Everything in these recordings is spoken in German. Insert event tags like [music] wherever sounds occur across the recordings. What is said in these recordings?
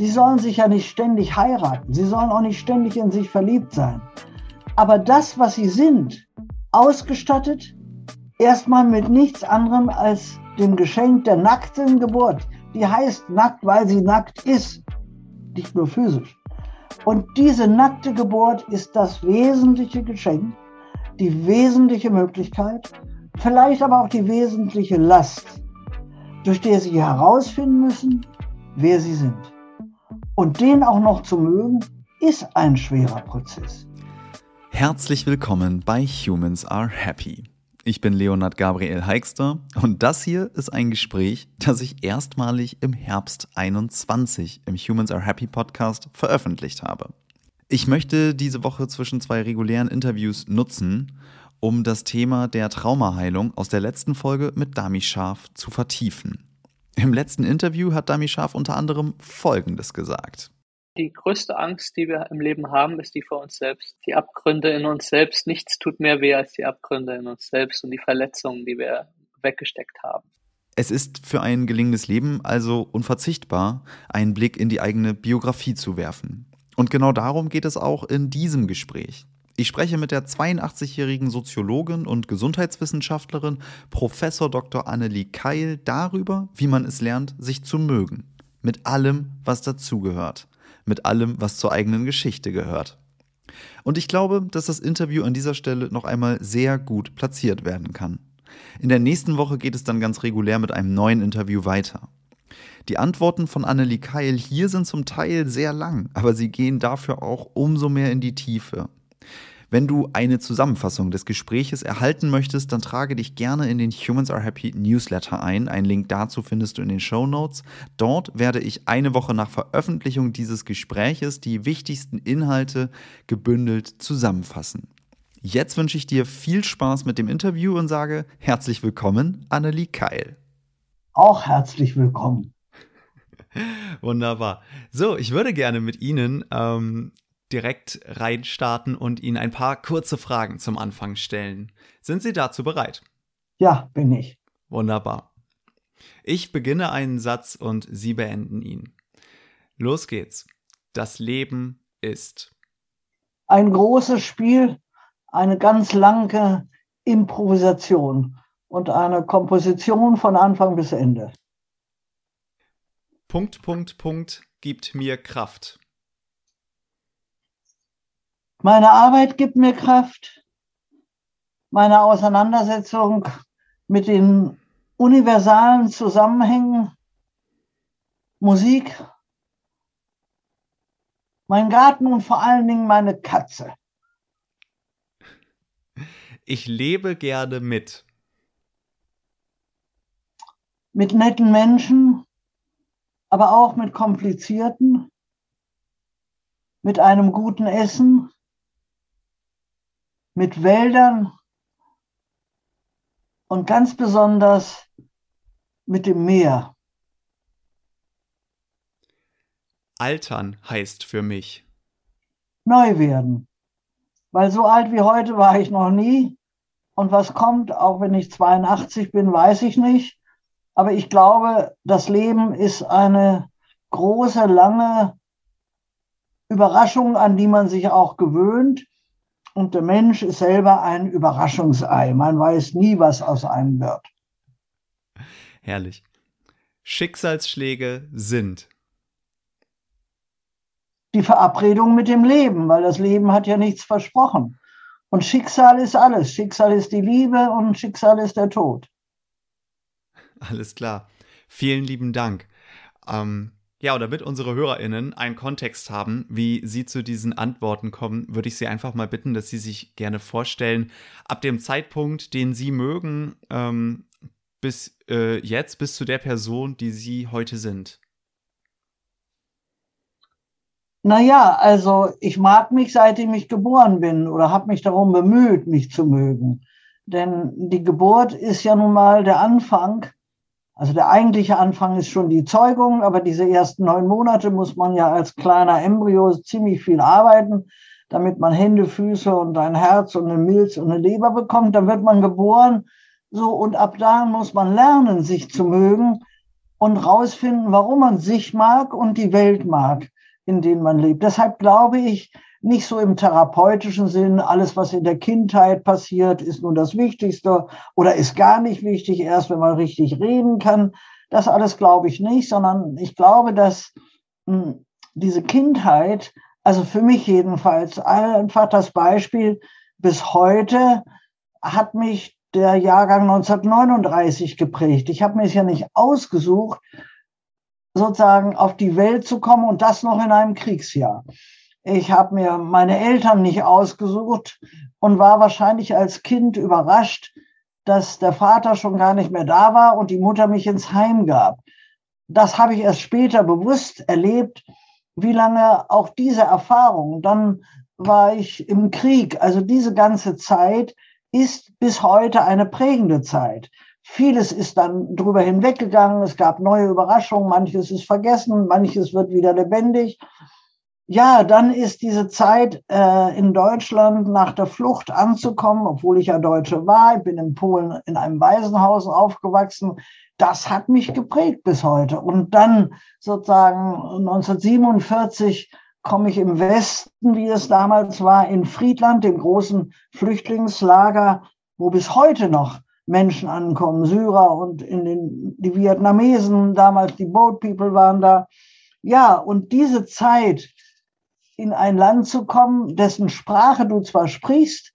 Sie sollen sich ja nicht ständig heiraten. Sie sollen auch nicht ständig in sich verliebt sein. Aber das, was sie sind, ausgestattet, erstmal mit nichts anderem als dem Geschenk der nackten Geburt. Die heißt nackt, weil sie nackt ist, nicht nur physisch. Und diese nackte Geburt ist das wesentliche Geschenk, die wesentliche Möglichkeit, vielleicht aber auch die wesentliche Last, durch die sie herausfinden müssen, wer sie sind. Und den auch noch zu mögen, ist ein schwerer Prozess. Herzlich willkommen bei Humans Are Happy. Ich bin Leonard Gabriel Heikster und das hier ist ein Gespräch, das ich erstmalig im Herbst 21 im Humans Are Happy Podcast veröffentlicht habe. Ich möchte diese Woche zwischen zwei regulären Interviews nutzen, um das Thema der Traumaheilung aus der letzten Folge mit Dami Scharf zu vertiefen. Im letzten Interview hat Dami Scharf unter anderem Folgendes gesagt. Die größte Angst, die wir im Leben haben, ist die vor uns selbst. Die Abgründe in uns selbst. Nichts tut mehr weh als die Abgründe in uns selbst und die Verletzungen, die wir weggesteckt haben. Es ist für ein gelingendes Leben also unverzichtbar, einen Blick in die eigene Biografie zu werfen. Und genau darum geht es auch in diesem Gespräch. Ich spreche mit der 82-jährigen Soziologin und Gesundheitswissenschaftlerin Professor Dr. Annelie Keil darüber, wie man es lernt, sich zu mögen. Mit allem, was dazugehört. Mit allem, was zur eigenen Geschichte gehört. Und ich glaube, dass das Interview an dieser Stelle noch einmal sehr gut platziert werden kann. In der nächsten Woche geht es dann ganz regulär mit einem neuen Interview weiter. Die Antworten von Annelie Keil hier sind zum Teil sehr lang, aber sie gehen dafür auch umso mehr in die Tiefe. Wenn du eine Zusammenfassung des Gespräches erhalten möchtest, dann trage dich gerne in den Humans Are Happy Newsletter ein. Einen Link dazu findest du in den Show Notes. Dort werde ich eine Woche nach Veröffentlichung dieses Gespräches die wichtigsten Inhalte gebündelt zusammenfassen. Jetzt wünsche ich dir viel Spaß mit dem Interview und sage herzlich willkommen, Annelie Keil. Auch herzlich willkommen. [laughs] Wunderbar. So, ich würde gerne mit Ihnen ähm, direkt reinstarten und Ihnen ein paar kurze Fragen zum Anfang stellen. Sind Sie dazu bereit? Ja, bin ich. Wunderbar. Ich beginne einen Satz und Sie beenden ihn. Los geht's. Das Leben ist. Ein großes Spiel, eine ganz lange Improvisation und eine Komposition von Anfang bis Ende. Punkt, Punkt, Punkt gibt mir Kraft. Meine Arbeit gibt mir Kraft. Meine Auseinandersetzung mit den universalen Zusammenhängen, Musik, mein Garten und vor allen Dingen meine Katze. Ich lebe gerne mit. Mit netten Menschen, aber auch mit komplizierten, mit einem guten Essen, mit Wäldern und ganz besonders mit dem Meer. Altern heißt für mich. Neu werden. Weil so alt wie heute war ich noch nie. Und was kommt, auch wenn ich 82 bin, weiß ich nicht. Aber ich glaube, das Leben ist eine große, lange Überraschung, an die man sich auch gewöhnt. Und der Mensch ist selber ein Überraschungsei. Man weiß nie, was aus einem wird. Herrlich. Schicksalsschläge sind. Die Verabredung mit dem Leben, weil das Leben hat ja nichts versprochen. Und Schicksal ist alles. Schicksal ist die Liebe und Schicksal ist der Tod. Alles klar. Vielen lieben Dank. Ähm, ja, und damit unsere HörerInnen einen Kontext haben, wie sie zu diesen Antworten kommen, würde ich sie einfach mal bitten, dass sie sich gerne vorstellen, ab dem Zeitpunkt, den sie mögen, ähm, bis äh, jetzt, bis zu der Person, die sie heute sind. Naja, also ich mag mich, seitdem ich geboren bin oder habe mich darum bemüht, mich zu mögen. Denn die Geburt ist ja nun mal der Anfang also der eigentliche Anfang ist schon die Zeugung, aber diese ersten neun Monate muss man ja als kleiner Embryo ziemlich viel arbeiten, damit man Hände, Füße und ein Herz und eine Milz und eine Leber bekommt. Dann wird man geboren. So, und ab da muss man lernen, sich zu mögen. und rausfinden, warum man sich mag und die Welt mag, in denen man lebt. Deshalb glaube ich, nicht so im therapeutischen Sinn, alles, was in der Kindheit passiert, ist nun das Wichtigste oder ist gar nicht wichtig, erst wenn man richtig reden kann. Das alles glaube ich nicht, sondern ich glaube, dass hm, diese Kindheit, also für mich jedenfalls, einfach das Beispiel bis heute hat mich der Jahrgang 1939 geprägt. Ich habe mir es ja nicht ausgesucht, sozusagen auf die Welt zu kommen und das noch in einem Kriegsjahr. Ich habe mir meine Eltern nicht ausgesucht und war wahrscheinlich als Kind überrascht, dass der Vater schon gar nicht mehr da war und die Mutter mich ins Heim gab. Das habe ich erst später bewusst erlebt, wie lange auch diese Erfahrung, dann war ich im Krieg, also diese ganze Zeit ist bis heute eine prägende Zeit. Vieles ist dann drüber hinweggegangen, es gab neue Überraschungen, manches ist vergessen, manches wird wieder lebendig. Ja, dann ist diese Zeit äh, in Deutschland nach der Flucht anzukommen, obwohl ich ja Deutsche war. Ich bin in Polen in einem Waisenhaus aufgewachsen. Das hat mich geprägt bis heute. Und dann sozusagen 1947 komme ich im Westen, wie es damals war, in Friedland, dem großen Flüchtlingslager, wo bis heute noch Menschen ankommen, Syrer und in den, die Vietnamesen, damals die Boat People waren da. Ja, und diese Zeit, in ein Land zu kommen, dessen Sprache du zwar sprichst,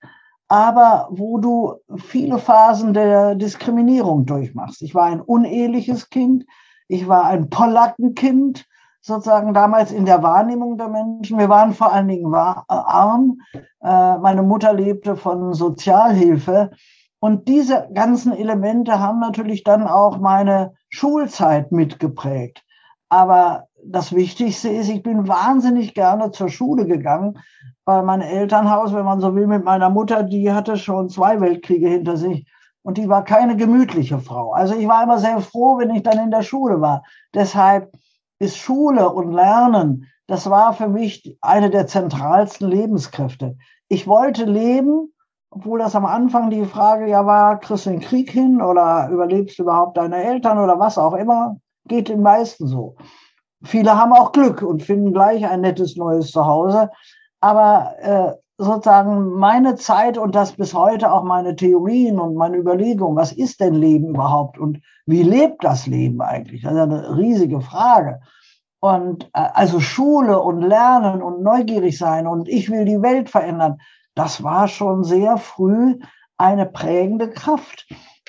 aber wo du viele Phasen der Diskriminierung durchmachst. Ich war ein uneheliches Kind, ich war ein Polackenkind, sozusagen damals in der Wahrnehmung der Menschen. Wir waren vor allen Dingen arm. Äh, meine Mutter lebte von Sozialhilfe. Und diese ganzen Elemente haben natürlich dann auch meine Schulzeit mitgeprägt. Aber das Wichtigste ist, ich bin wahnsinnig gerne zur Schule gegangen, weil mein Elternhaus, wenn man so will, mit meiner Mutter, die hatte schon zwei Weltkriege hinter sich und die war keine gemütliche Frau. Also ich war immer sehr froh, wenn ich dann in der Schule war. Deshalb ist Schule und Lernen, das war für mich eine der zentralsten Lebenskräfte. Ich wollte leben, obwohl das am Anfang die Frage ja war, kriegst du den Krieg hin oder überlebst du überhaupt deine Eltern oder was auch immer, geht den meisten so. Viele haben auch Glück und finden gleich ein nettes neues Zuhause. Aber äh, sozusagen meine Zeit und das bis heute auch meine Theorien und meine Überlegungen, was ist denn Leben überhaupt und wie lebt das Leben eigentlich? Das ist eine riesige Frage. Und äh, also Schule und Lernen und neugierig sein und ich will die Welt verändern, das war schon sehr früh eine prägende Kraft.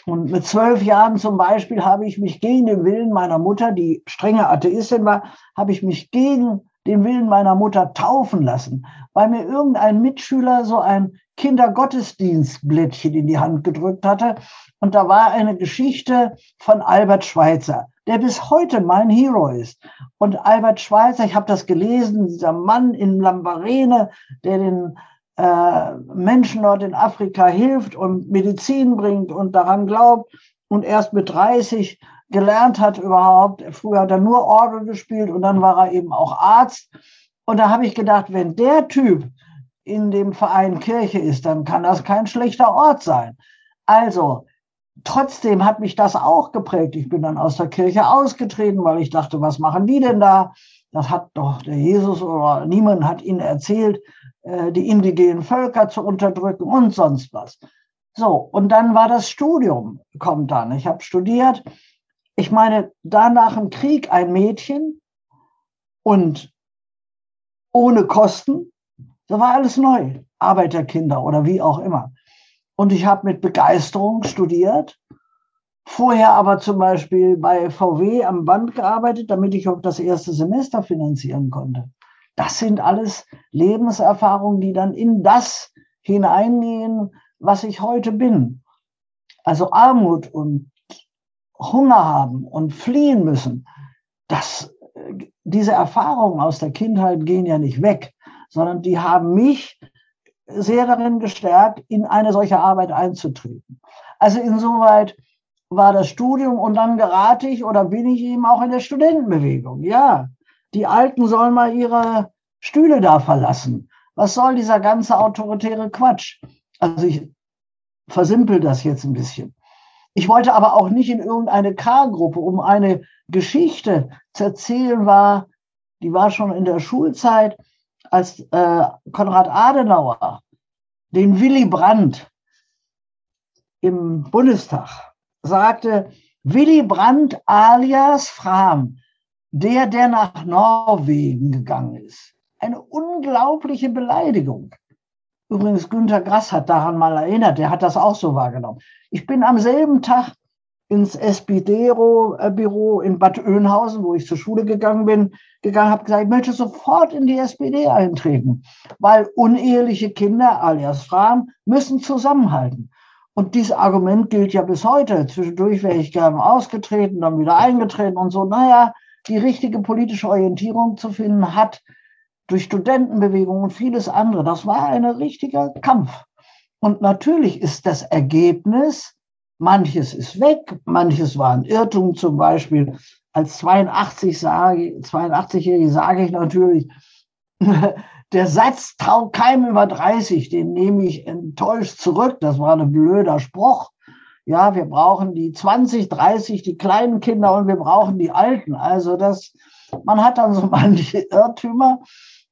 Und mit zwölf Jahren zum Beispiel habe ich mich gegen den Willen meiner Mutter, die strenge Atheistin war, habe ich mich gegen den Willen meiner Mutter taufen lassen, weil mir irgendein Mitschüler so ein Kindergottesdienstblättchen in die Hand gedrückt hatte. Und da war eine Geschichte von Albert Schweitzer, der bis heute mein Hero ist. Und Albert Schweitzer, ich habe das gelesen, dieser Mann in Lambarene, der den äh, Menschen dort in Afrika hilft und Medizin bringt und daran glaubt und erst mit 30 gelernt hat überhaupt. Früher hat er nur Orgel gespielt und dann war er eben auch Arzt. Und da habe ich gedacht, wenn der Typ in dem Verein Kirche ist, dann kann das kein schlechter Ort sein. Also, trotzdem hat mich das auch geprägt. Ich bin dann aus der Kirche ausgetreten, weil ich dachte, was machen die denn da? Das hat doch der Jesus oder niemand hat ihnen erzählt, äh, die indigenen Völker zu unterdrücken und sonst was. So, und dann war das Studium, kommt dann. Ich habe studiert. Ich meine, da nach dem Krieg ein Mädchen und ohne Kosten, da war alles neu. Arbeiterkinder oder wie auch immer. Und ich habe mit Begeisterung studiert, vorher aber zum Beispiel bei VW am Band gearbeitet, damit ich auch das erste Semester finanzieren konnte. Das sind alles Lebenserfahrungen, die dann in das hineingehen, was ich heute bin. Also Armut und Hunger haben und fliehen müssen. Das, diese Erfahrungen aus der Kindheit gehen ja nicht weg, sondern die haben mich sehr darin gestärkt, in eine solche Arbeit einzutreten. Also insoweit war das Studium und dann gerate ich oder bin ich eben auch in der Studentenbewegung. Ja, die Alten sollen mal ihre Stühle da verlassen. Was soll dieser ganze autoritäre Quatsch? Also ich versimpel das jetzt ein bisschen. Ich wollte aber auch nicht in irgendeine K-Gruppe, um eine Geschichte zu erzählen war, die war schon in der Schulzeit, als äh, Konrad Adenauer den Willy Brandt im Bundestag sagte, Willy Brandt alias Fram, der, der nach Norwegen gegangen ist. Eine unglaubliche Beleidigung. Übrigens, Günter Grass hat daran mal erinnert, der hat das auch so wahrgenommen. Ich bin am selben Tag ins SPD-Büro in Bad Oeynhausen, wo ich zur Schule gegangen bin, gegangen, habe gesagt, ich möchte sofort in die SPD eintreten, weil uneheliche Kinder, alias Frauen, müssen zusammenhalten. Und dieses Argument gilt ja bis heute. Zwischendurch wäre ich gerne ausgetreten, dann wieder eingetreten und so. Naja, die richtige politische Orientierung zu finden, hat durch Studentenbewegungen und vieles andere, das war ein richtiger Kampf. Und natürlich ist das Ergebnis, manches ist weg, manches war ein Irrtum, zum Beispiel als 82 sage, 82-Jährige sage ich natürlich, [laughs] der Satz traut keinem über 30, den nehme ich enttäuscht zurück. Das war ein blöder Spruch. Ja, wir brauchen die 20, 30, die kleinen Kinder und wir brauchen die Alten. Also das, man hat dann so [laughs] manche Irrtümer.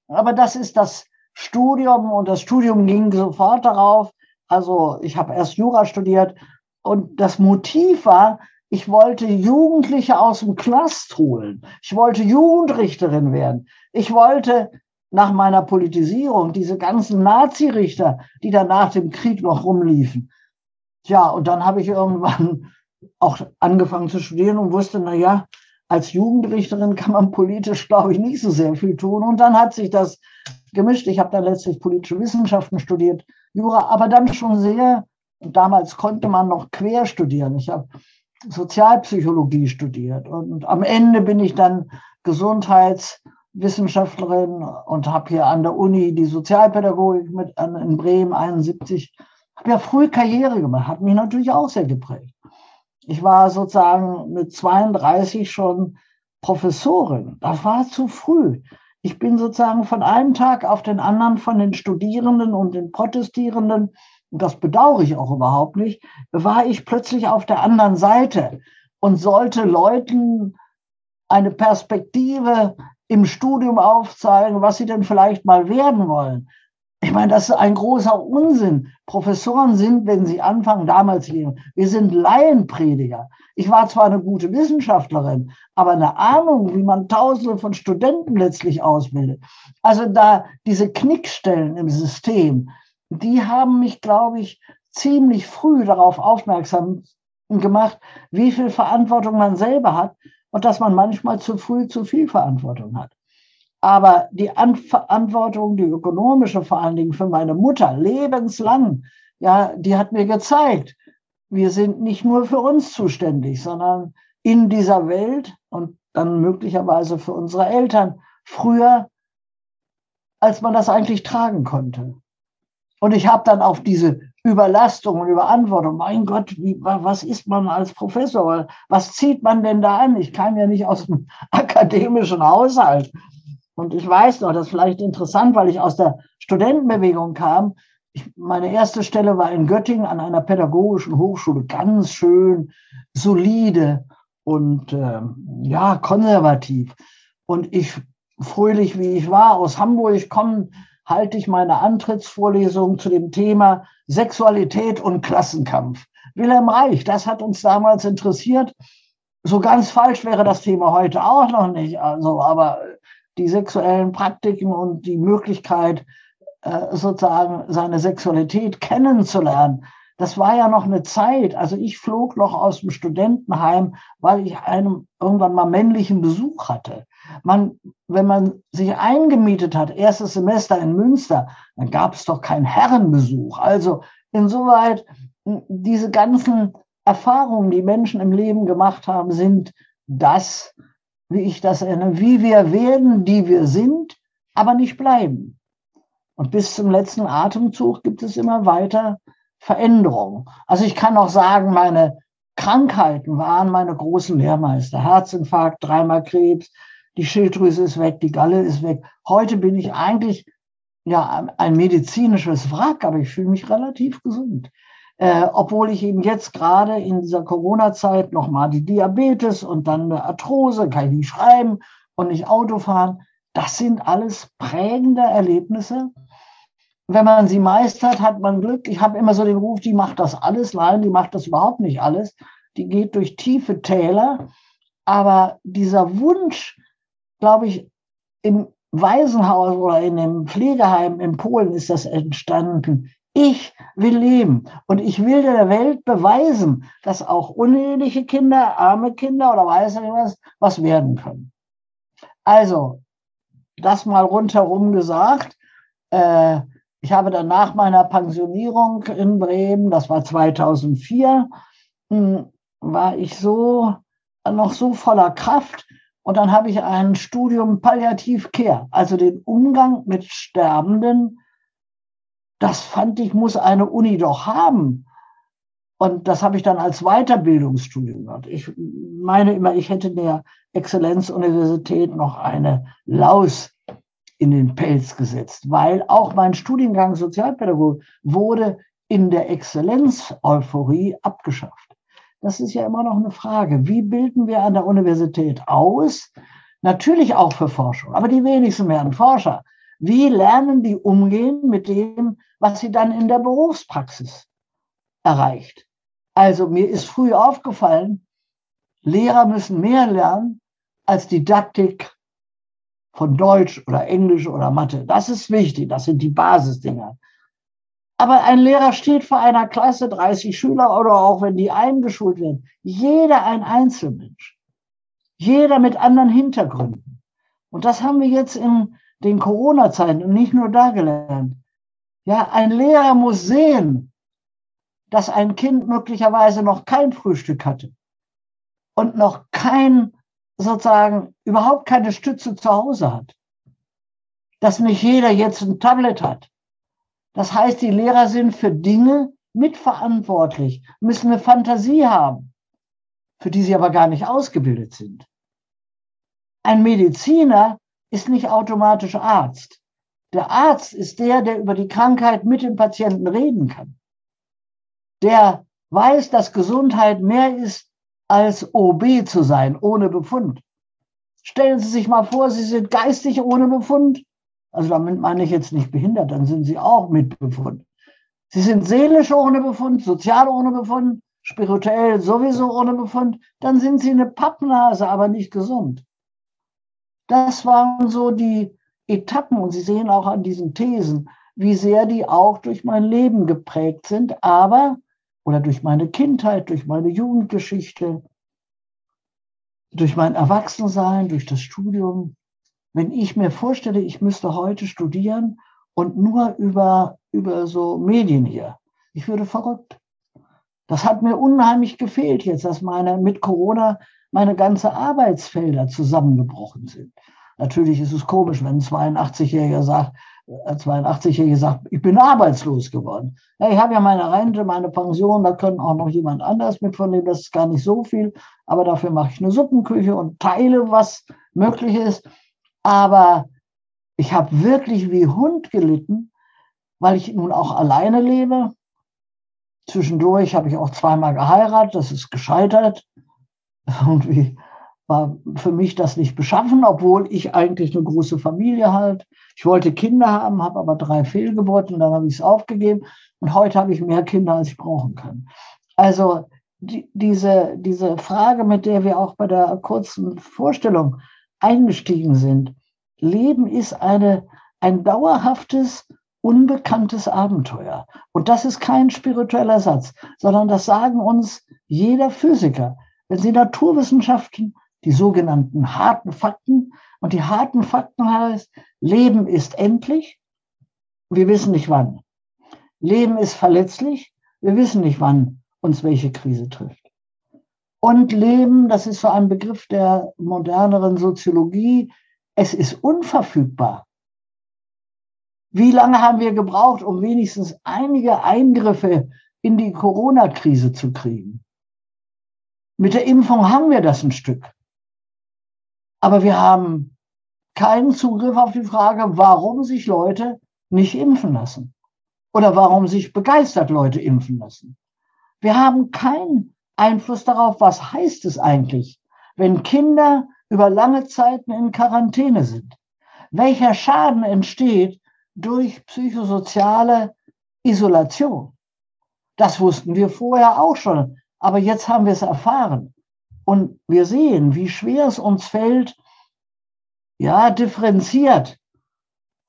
Aber das ist das Studium und das Studium ging sofort darauf. Also ich habe erst Jura studiert und das Motiv war, ich wollte Jugendliche aus dem Knast holen. Ich wollte Jugendrichterin werden. Ich wollte nach meiner Politisierung diese ganzen Nazi-Richter, die dann nach dem Krieg noch rumliefen. Ja, und dann habe ich irgendwann [laughs] auch angefangen zu studieren und wusste, na ja, als Jugendrichterin kann man politisch, glaube ich, nicht so sehr viel tun. Und dann hat sich das gemischt. Ich habe dann letztlich politische Wissenschaften studiert, Jura, aber dann schon sehr, damals konnte man noch quer studieren. Ich habe Sozialpsychologie studiert und am Ende bin ich dann Gesundheitswissenschaftlerin und habe hier an der Uni die Sozialpädagogik mit in Bremen 71, habe ja früh Karriere gemacht, hat mich natürlich auch sehr geprägt. Ich war sozusagen mit 32 schon Professorin. Das war zu früh. Ich bin sozusagen von einem Tag auf den anderen von den Studierenden und den Protestierenden, und das bedauere ich auch überhaupt nicht, war ich plötzlich auf der anderen Seite und sollte Leuten eine Perspektive im Studium aufzeigen, was sie denn vielleicht mal werden wollen. Ich meine, das ist ein großer Unsinn. Professoren sind, wenn sie anfangen, damals lehren, wir sind Laienprediger. Ich war zwar eine gute Wissenschaftlerin, aber eine Ahnung, wie man Tausende von Studenten letztlich ausbildet. Also da diese Knickstellen im System, die haben mich, glaube ich, ziemlich früh darauf aufmerksam gemacht, wie viel Verantwortung man selber hat und dass man manchmal zu früh zu viel Verantwortung hat. Aber die Verantwortung, die ökonomische vor allen Dingen für meine Mutter, lebenslang, ja, die hat mir gezeigt, wir sind nicht nur für uns zuständig, sondern in dieser Welt und dann möglicherweise für unsere Eltern früher, als man das eigentlich tragen konnte. Und ich habe dann auf diese Überlastung und Überantwortung, mein Gott, wie, was ist man als Professor? Was zieht man denn da an? Ich kam ja nicht aus dem [laughs] akademischen Haushalt. Und ich weiß noch, das ist vielleicht interessant, weil ich aus der Studentenbewegung kam. Ich, meine erste Stelle war in Göttingen an einer pädagogischen Hochschule, ganz schön solide und äh, ja, konservativ. Und ich, fröhlich wie ich war, aus Hamburg komme, halte ich meine Antrittsvorlesung zu dem Thema Sexualität und Klassenkampf. Wilhelm Reich, das hat uns damals interessiert. So ganz falsch wäre das Thema heute auch noch nicht. Also, aber die sexuellen Praktiken und die Möglichkeit, äh, sozusagen seine Sexualität kennenzulernen. Das war ja noch eine Zeit. Also ich flog noch aus dem Studentenheim, weil ich einen irgendwann mal männlichen Besuch hatte. Man, wenn man sich eingemietet hat, erstes Semester in Münster, dann gab es doch keinen Herrenbesuch. Also insoweit, diese ganzen Erfahrungen, die Menschen im Leben gemacht haben, sind das, wie ich das erinnere, wie wir werden, die wir sind, aber nicht bleiben. Und bis zum letzten Atemzug gibt es immer weiter Veränderungen. Also ich kann auch sagen, meine Krankheiten waren meine großen Lehrmeister. Herzinfarkt, dreimal Krebs, die Schilddrüse ist weg, die Galle ist weg. Heute bin ich eigentlich ja ein medizinisches Wrack, aber ich fühle mich relativ gesund. Äh, obwohl ich eben jetzt gerade in dieser Corona-Zeit nochmal die Diabetes und dann eine Arthrose, kann ich nicht schreiben und nicht Auto fahren. Das sind alles prägende Erlebnisse. Wenn man sie meistert, hat man Glück. Ich habe immer so den Ruf, die macht das alles. Nein, die macht das überhaupt nicht alles. Die geht durch tiefe Täler. Aber dieser Wunsch, glaube ich, im Waisenhaus oder in dem Pflegeheim in Polen ist das entstanden. Ich will leben und ich will der Welt beweisen, dass auch uneheliche Kinder, arme Kinder oder weiß nicht was, was werden können. Also, das mal rundherum gesagt. Äh, ich habe dann nach meiner Pensionierung in Bremen, das war 2004, hm, war ich so noch so voller Kraft. Und dann habe ich ein Studium Palliativ Care, also den Umgang mit Sterbenden. Das fand ich, muss eine Uni doch haben. Und das habe ich dann als Weiterbildungsstudium gemacht. Ich meine immer, ich hätte der Exzellenzuniversität noch eine Laus in den Pelz gesetzt, weil auch mein Studiengang Sozialpädagogik wurde in der Exzellenz-Euphorie abgeschafft. Das ist ja immer noch eine Frage. Wie bilden wir an der Universität aus? Natürlich auch für Forschung, aber die wenigsten werden Forscher. Wie lernen die umgehen mit dem, was sie dann in der Berufspraxis erreicht? Also mir ist früh aufgefallen, Lehrer müssen mehr lernen als Didaktik von Deutsch oder Englisch oder Mathe. Das ist wichtig, das sind die Basisdinger. Aber ein Lehrer steht vor einer Klasse, 30 Schüler oder auch wenn die eingeschult werden. Jeder ein Einzelmensch. Jeder mit anderen Hintergründen. Und das haben wir jetzt in den Corona-Zeiten und nicht nur da gelernt. Ja, ein Lehrer muss sehen, dass ein Kind möglicherweise noch kein Frühstück hatte und noch kein, sozusagen, überhaupt keine Stütze zu Hause hat. Dass nicht jeder jetzt ein Tablet hat das heißt, die Lehrer sind für Dinge mitverantwortlich, müssen eine Fantasie haben, für die sie aber gar nicht ausgebildet sind. Ein Mediziner ist nicht automatisch Arzt. Der Arzt ist der, der über die Krankheit mit dem Patienten reden kann. Der weiß, dass Gesundheit mehr ist als OB zu sein, ohne Befund. Stellen Sie sich mal vor, Sie sind geistig ohne Befund also damit meine ich jetzt nicht behindert, dann sind sie auch mit Befund. Sie sind seelisch ohne Befund, sozial ohne Befund, spirituell sowieso ohne Befund, dann sind sie eine Pappnase, aber nicht gesund. Das waren so die Etappen und Sie sehen auch an diesen Thesen, wie sehr die auch durch mein Leben geprägt sind, aber oder durch meine Kindheit, durch meine Jugendgeschichte, durch mein Erwachsensein, durch das Studium. Wenn ich mir vorstelle, ich müsste heute studieren und nur über, über so Medien hier, ich würde verrückt. Das hat mir unheimlich gefehlt jetzt, dass meine mit Corona meine ganze Arbeitsfelder zusammengebrochen sind. Natürlich ist es komisch, wenn ein 82-Jähriger sagt, ein 82-Jähriger sagt, ich bin arbeitslos geworden. Ja, ich habe ja meine Rente, meine Pension, da können auch noch jemand anders mit von das ist gar nicht so viel, aber dafür mache ich eine Suppenküche und teile, was möglich ist. Aber ich habe wirklich wie Hund gelitten, weil ich nun auch alleine lebe. Zwischendurch habe ich auch zweimal geheiratet, das ist gescheitert. [laughs] Irgendwie war für mich das nicht beschaffen, obwohl ich eigentlich eine große Familie halt. Ich wollte Kinder haben, habe aber drei Fehlgeburten, dann habe ich es aufgegeben und heute habe ich mehr Kinder, als ich brauchen kann. Also die, diese, diese Frage, mit der wir auch bei der kurzen Vorstellung eingestiegen sind. Leben ist eine, ein dauerhaftes, unbekanntes Abenteuer. Und das ist kein spiritueller Satz, sondern das sagen uns jeder Physiker. Wenn Sie Naturwissenschaften, die sogenannten harten Fakten, und die harten Fakten heißt, Leben ist endlich, wir wissen nicht wann. Leben ist verletzlich, wir wissen nicht wann uns welche Krise trifft. Und Leben, das ist so ein Begriff der moderneren Soziologie, es ist unverfügbar. Wie lange haben wir gebraucht, um wenigstens einige Eingriffe in die Corona-Krise zu kriegen? Mit der Impfung haben wir das ein Stück. Aber wir haben keinen Zugriff auf die Frage, warum sich Leute nicht impfen lassen. Oder warum sich begeistert Leute impfen lassen. Wir haben keinen Einfluss darauf, was heißt es eigentlich, wenn Kinder über lange Zeiten in Quarantäne sind. Welcher Schaden entsteht durch psychosoziale Isolation? Das wussten wir vorher auch schon, aber jetzt haben wir es erfahren. Und wir sehen, wie schwer es uns fällt, ja, differenziert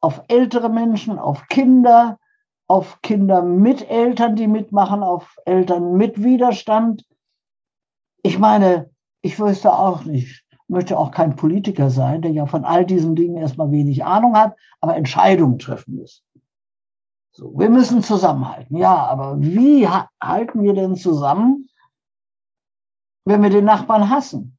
auf ältere Menschen, auf Kinder, auf Kinder mit Eltern, die mitmachen, auf Eltern mit Widerstand. Ich meine, ich wüsste auch nicht, möchte auch kein Politiker sein, der ja von all diesen Dingen erstmal wenig Ahnung hat, aber Entscheidungen treffen muss. So, wir müssen zusammenhalten. Ja, aber wie halten wir denn zusammen, wenn wir den Nachbarn hassen?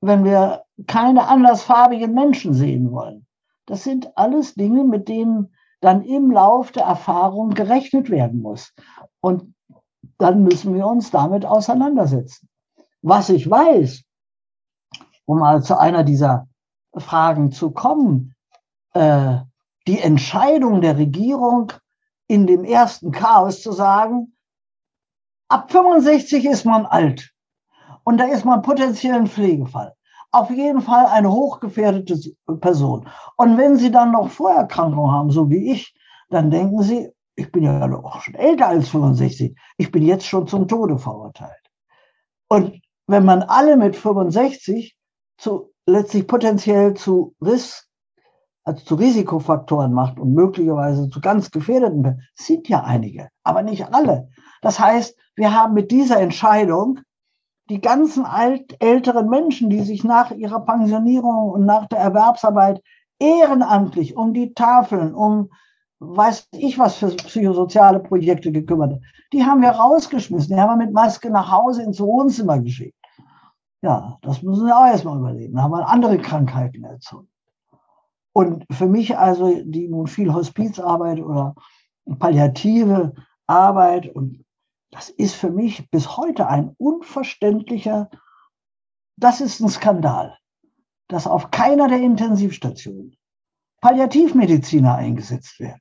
Wenn wir keine andersfarbigen Menschen sehen wollen? Das sind alles Dinge, mit denen dann im Lauf der Erfahrung gerechnet werden muss. Und dann müssen wir uns damit auseinandersetzen. Was ich weiß, um mal zu einer dieser Fragen zu kommen, äh, die Entscheidung der Regierung in dem ersten Chaos zu sagen, ab 65 ist man alt und da ist man potenziell ein Pflegefall. Auf jeden Fall eine hochgefährdete Person. Und wenn Sie dann noch Vorerkrankungen haben, so wie ich, dann denken Sie, ich bin ja auch schon älter als 65, ich bin jetzt schon zum Tode verurteilt. Und wenn man alle mit 65 zu, letztlich potenziell zu Riss, also zu Risikofaktoren macht und möglicherweise zu ganz gefährdeten, sind ja einige, aber nicht alle. Das heißt, wir haben mit dieser Entscheidung die ganzen alt, älteren Menschen, die sich nach ihrer Pensionierung und nach der Erwerbsarbeit ehrenamtlich um die Tafeln, um weiß ich was für psychosoziale Projekte gekümmert. Die haben wir rausgeschmissen. Die haben wir mit Maske nach Hause ins Wohnzimmer geschickt. Ja, das müssen wir auch erstmal überlegen. Da haben wir andere Krankheiten erzeugt. Und für mich also, die nun viel Hospizarbeit oder palliative Arbeit und das ist für mich bis heute ein unverständlicher, das ist ein Skandal, dass auf keiner der Intensivstationen Palliativmediziner eingesetzt werden.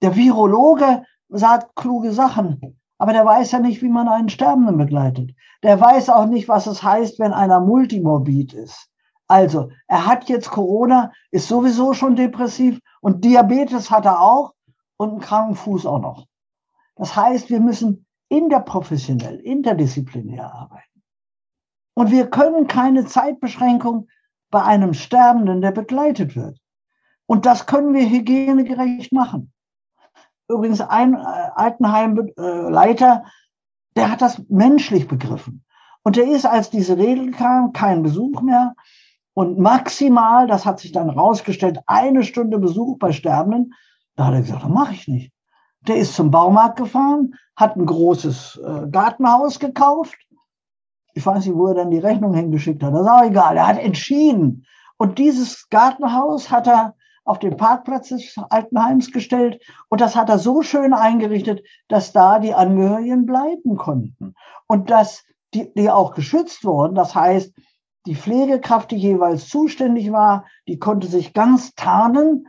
Der Virologe sagt kluge Sachen, aber der weiß ja nicht, wie man einen Sterbenden begleitet. Der weiß auch nicht, was es heißt, wenn einer multimorbid ist. Also, er hat jetzt Corona, ist sowieso schon depressiv und Diabetes hat er auch und einen kranken Fuß auch noch. Das heißt, wir müssen interprofessionell, interdisziplinär arbeiten. Und wir können keine Zeitbeschränkung bei einem Sterbenden, der begleitet wird. Und das können wir hygienegerecht machen übrigens ein äh, Altenheimleiter, der hat das menschlich begriffen. Und der ist, als diese Regel kam, kein Besuch mehr. Und maximal, das hat sich dann rausgestellt, eine Stunde Besuch bei Sterbenden. Da hat er gesagt, das mache ich nicht. Der ist zum Baumarkt gefahren, hat ein großes äh, Gartenhaus gekauft. Ich weiß nicht, wo er dann die Rechnung hingeschickt hat. Das ist auch egal. Er hat entschieden. Und dieses Gartenhaus hat er auf den Parkplatz des Altenheims gestellt und das hat er so schön eingerichtet, dass da die Angehörigen bleiben konnten und dass die, die auch geschützt wurden. Das heißt, die Pflegekraft, die jeweils zuständig war, die konnte sich ganz tarnen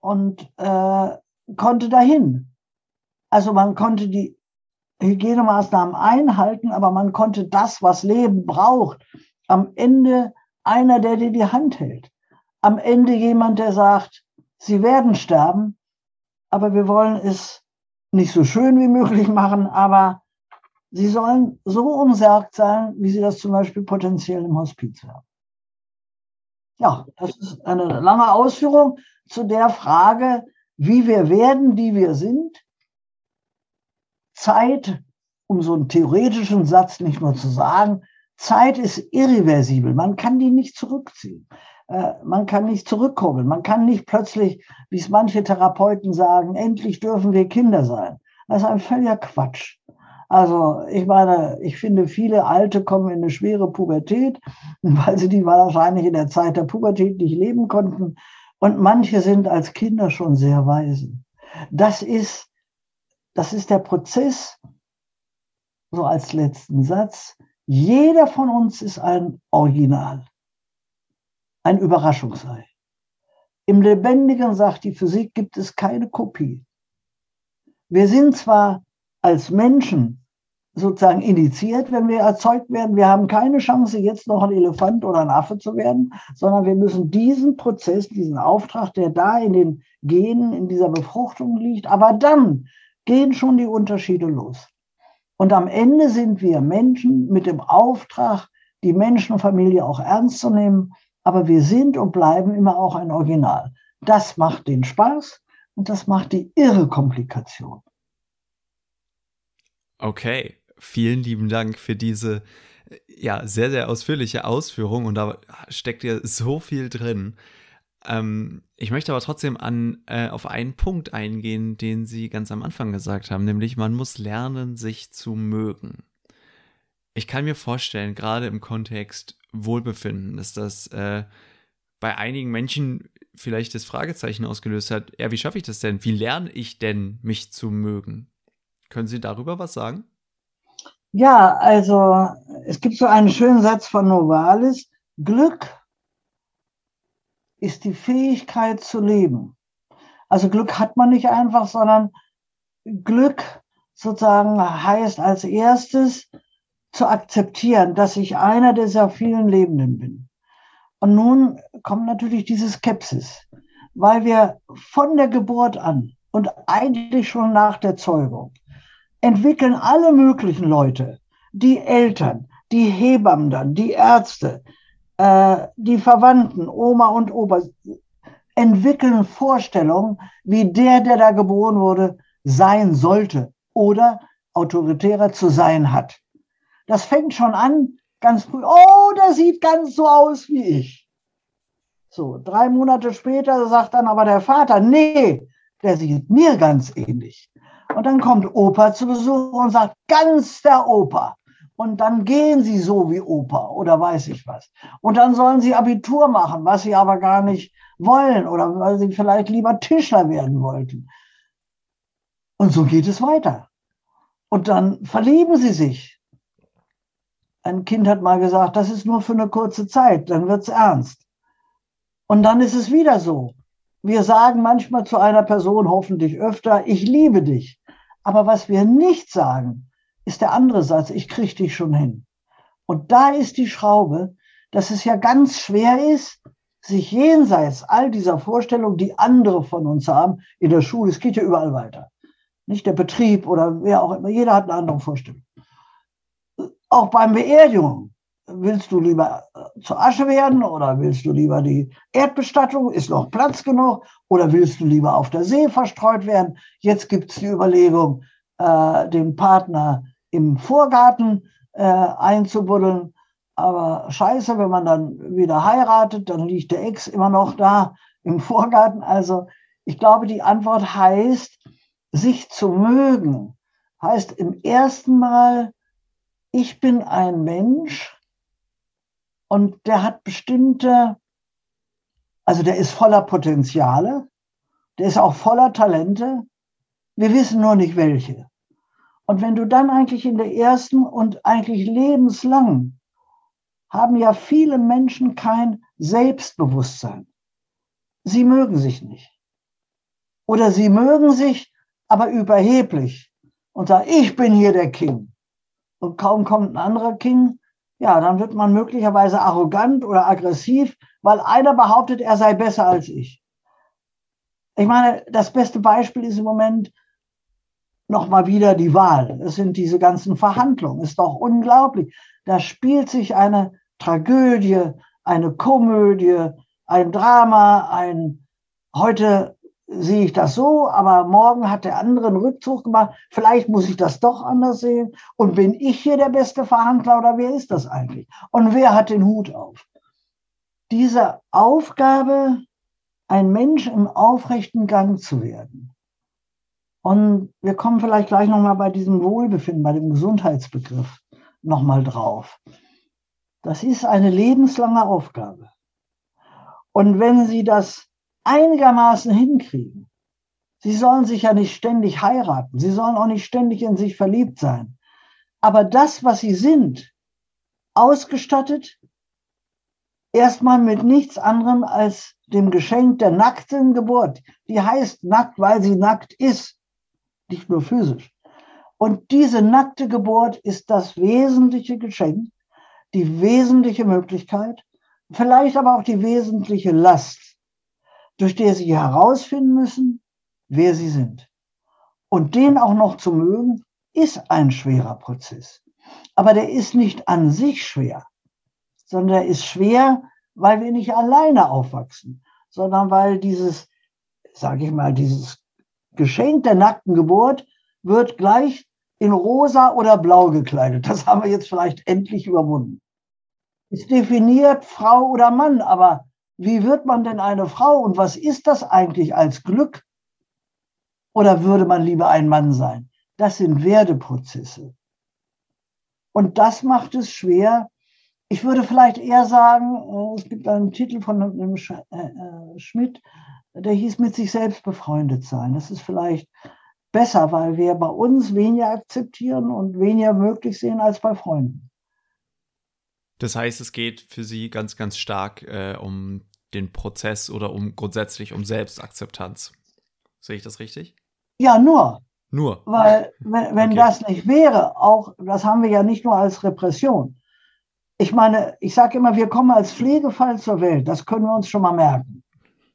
und äh, konnte dahin. Also man konnte die Hygienemaßnahmen einhalten, aber man konnte das, was Leben braucht, am Ende einer, der dir die Hand hält am Ende jemand, der sagt, sie werden sterben, aber wir wollen es nicht so schön wie möglich machen, aber sie sollen so umsorgt sein, wie sie das zum Beispiel potenziell im Hospiz haben. Ja, das ist eine lange Ausführung zu der Frage, wie wir werden, die wir sind. Zeit, um so einen theoretischen Satz nicht nur zu sagen, Zeit ist irreversibel. Man kann die nicht zurückziehen. Äh, man kann nicht zurückkurbeln. Man kann nicht plötzlich, wie es manche Therapeuten sagen, endlich dürfen wir Kinder sein. Das ist ein völliger Quatsch. Also ich meine, ich finde, viele Alte kommen in eine schwere Pubertät, [laughs] weil sie die wahrscheinlich in der Zeit der Pubertät nicht leben konnten. Und manche sind als Kinder schon sehr weise. Das ist, das ist der Prozess, so als letzten Satz. Jeder von uns ist ein Original ein Überraschungsei. Im Lebendigen, sagt die Physik, gibt es keine Kopie. Wir sind zwar als Menschen sozusagen initiiert, wenn wir erzeugt werden. Wir haben keine Chance, jetzt noch ein Elefant oder ein Affe zu werden, sondern wir müssen diesen Prozess, diesen Auftrag, der da in den Genen, in dieser Befruchtung liegt, aber dann gehen schon die Unterschiede los. Und am Ende sind wir Menschen mit dem Auftrag, die Menschenfamilie auch ernst zu nehmen, aber wir sind und bleiben immer auch ein Original. Das macht den Spaß und das macht die irre Komplikation. Okay, vielen lieben Dank für diese ja sehr, sehr ausführliche Ausführung und da steckt ja so viel drin. Ähm, ich möchte aber trotzdem an, äh, auf einen Punkt eingehen, den Sie ganz am Anfang gesagt haben, nämlich man muss lernen, sich zu mögen. Ich kann mir vorstellen, gerade im Kontext Wohlbefinden, dass das äh, bei einigen Menschen vielleicht das Fragezeichen ausgelöst hat, ja, wie schaffe ich das denn? Wie lerne ich denn, mich zu mögen? Können Sie darüber was sagen? Ja, also es gibt so einen schönen Satz von Novalis, Glück ist die Fähigkeit zu leben. Also Glück hat man nicht einfach, sondern Glück sozusagen heißt als erstes zu akzeptieren, dass ich einer dieser vielen Lebenden bin. Und nun kommt natürlich diese Skepsis, weil wir von der Geburt an und eigentlich schon nach der Zeugung entwickeln alle möglichen Leute, die Eltern, die Hebammen dann, die Ärzte, äh, die Verwandten, Oma und Opa, entwickeln Vorstellungen, wie der, der da geboren wurde, sein sollte oder autoritärer zu sein hat. Das fängt schon an, ganz früh, oh, der sieht ganz so aus wie ich. So, drei Monate später sagt dann aber der Vater, nee, der sieht mir ganz ähnlich. Und dann kommt Opa zu Besuch und sagt, ganz der Opa und dann gehen sie so wie Opa oder weiß ich was. Und dann sollen sie Abitur machen, was sie aber gar nicht wollen oder weil sie vielleicht lieber Tischler werden wollten. Und so geht es weiter. Und dann verlieben sie sich. Ein Kind hat mal gesagt, das ist nur für eine kurze Zeit, dann wird es ernst. Und dann ist es wieder so. Wir sagen manchmal zu einer Person, hoffentlich öfter, ich liebe dich. Aber was wir nicht sagen, ist der andere Satz, ich kriege dich schon hin. Und da ist die Schraube, dass es ja ganz schwer ist, sich jenseits all dieser Vorstellungen, die andere von uns haben, in der Schule, es geht ja überall weiter. Nicht der Betrieb oder wer auch immer, jeder hat eine andere Vorstellung. Auch beim Beerdigung. Willst du lieber äh, zur Asche werden oder willst du lieber die Erdbestattung? Ist noch Platz genug? Oder willst du lieber auf der See verstreut werden? Jetzt gibt es die Überlegung, äh, den Partner im Vorgarten äh, einzubuddeln. Aber scheiße, wenn man dann wieder heiratet, dann liegt der Ex immer noch da im Vorgarten. Also ich glaube, die Antwort heißt, sich zu mögen, heißt im ersten Mal, ich bin ein Mensch und der hat bestimmte, also der ist voller Potenziale, der ist auch voller Talente. Wir wissen nur nicht welche. Und wenn du dann eigentlich in der ersten und eigentlich lebenslang haben ja viele Menschen kein Selbstbewusstsein. Sie mögen sich nicht. Oder sie mögen sich, aber überheblich und sagen, ich bin hier der King. Und kaum kommt ein anderer King, ja, dann wird man möglicherweise arrogant oder aggressiv, weil einer behauptet, er sei besser als ich. Ich meine, das beste Beispiel ist im Moment nochmal wieder die Wahl. Es sind diese ganzen Verhandlungen. Ist doch unglaublich. Da spielt sich eine Tragödie, eine Komödie, ein Drama, ein heute sehe ich das so, aber morgen hat der andere einen Rückzug gemacht. Vielleicht muss ich das doch anders sehen. Und bin ich hier der beste Verhandler oder wer ist das eigentlich? Und wer hat den Hut auf? Diese Aufgabe, ein Mensch im aufrechten Gang zu werden, und wir kommen vielleicht gleich nochmal bei diesem Wohlbefinden, bei dem Gesundheitsbegriff nochmal drauf. Das ist eine lebenslange Aufgabe. Und wenn Sie das einigermaßen hinkriegen, Sie sollen sich ja nicht ständig heiraten, Sie sollen auch nicht ständig in sich verliebt sein. Aber das, was Sie sind, ausgestattet, erstmal mit nichts anderem als dem Geschenk der nackten Geburt. Die heißt nackt, weil sie nackt ist nicht nur physisch. Und diese nackte Geburt ist das wesentliche Geschenk, die wesentliche Möglichkeit, vielleicht aber auch die wesentliche Last, durch die sie herausfinden müssen, wer sie sind. Und den auch noch zu mögen, ist ein schwerer Prozess. Aber der ist nicht an sich schwer, sondern er ist schwer, weil wir nicht alleine aufwachsen, sondern weil dieses, sage ich mal, dieses Geschenk der nackten Geburt wird gleich in rosa oder blau gekleidet. Das haben wir jetzt vielleicht endlich überwunden. Es definiert Frau oder Mann, aber wie wird man denn eine Frau und was ist das eigentlich als Glück? Oder würde man lieber ein Mann sein? Das sind Werdeprozesse. Und das macht es schwer. Ich würde vielleicht eher sagen, äh, es gibt einen Titel von einem äh, äh, Schmidt, der hieß mit sich selbst befreundet sein. Das ist vielleicht besser, weil wir bei uns weniger akzeptieren und weniger möglich sehen als bei Freunden. Das heißt, es geht für Sie ganz, ganz stark äh, um den Prozess oder um grundsätzlich um Selbstakzeptanz. Sehe ich das richtig? Ja, nur. Nur. Weil, wenn, wenn okay. das nicht wäre, auch, das haben wir ja nicht nur als Repression. Ich meine, ich sage immer, wir kommen als Pflegefall zur Welt. Das können wir uns schon mal merken.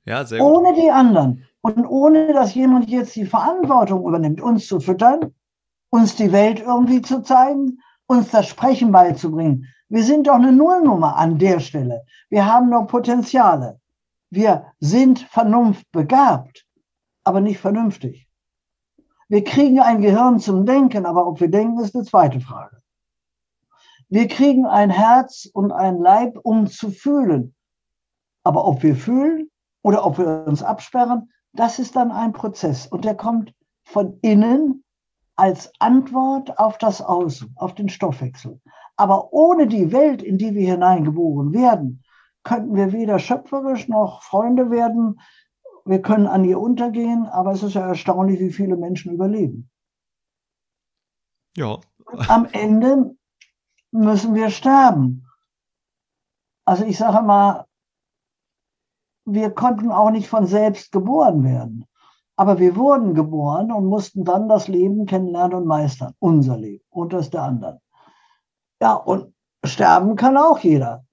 Ja, sehr. Ohne die anderen und ohne, dass jemand jetzt die Verantwortung übernimmt, uns zu füttern, uns die Welt irgendwie zu zeigen, uns das Sprechen beizubringen. Wir sind doch eine Nullnummer an der Stelle. Wir haben nur Potenziale. Wir sind vernunftbegabt, aber nicht vernünftig. Wir kriegen ein Gehirn zum Denken, aber ob wir denken, ist eine zweite Frage. Wir kriegen ein Herz und ein Leib, um zu fühlen. Aber ob wir fühlen oder ob wir uns absperren, das ist dann ein Prozess. Und der kommt von innen als Antwort auf das Außen, auf den Stoffwechsel. Aber ohne die Welt, in die wir hineingeboren werden, könnten wir weder schöpferisch noch Freunde werden, wir können an ihr untergehen, aber es ist ja erstaunlich, wie viele Menschen überleben. Ja. Am Ende müssen wir sterben. Also ich sage mal, wir konnten auch nicht von selbst geboren werden. Aber wir wurden geboren und mussten dann das Leben kennenlernen und meistern. Unser Leben und das der anderen. Ja, und sterben kann auch jeder.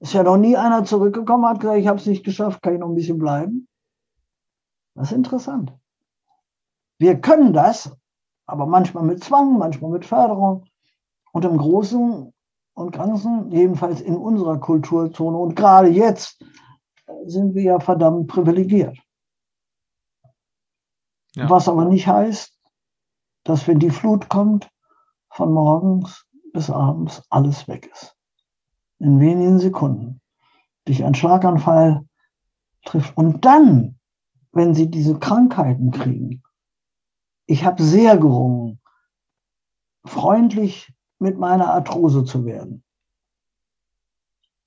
Ist ja noch nie einer zurückgekommen, hat gesagt, ich habe es nicht geschafft, kann ich noch ein bisschen bleiben. Das ist interessant. Wir können das, aber manchmal mit Zwang, manchmal mit Förderung. Und im Großen und Ganzen, jedenfalls in unserer Kulturzone und gerade jetzt, sind wir ja verdammt privilegiert. Ja. Was aber nicht heißt, dass wenn die Flut kommt, von morgens bis abends alles weg ist. In wenigen Sekunden dich ein Schlaganfall trifft. Und dann wenn sie diese Krankheiten kriegen. Ich habe sehr gerungen, freundlich mit meiner Arthrose zu werden.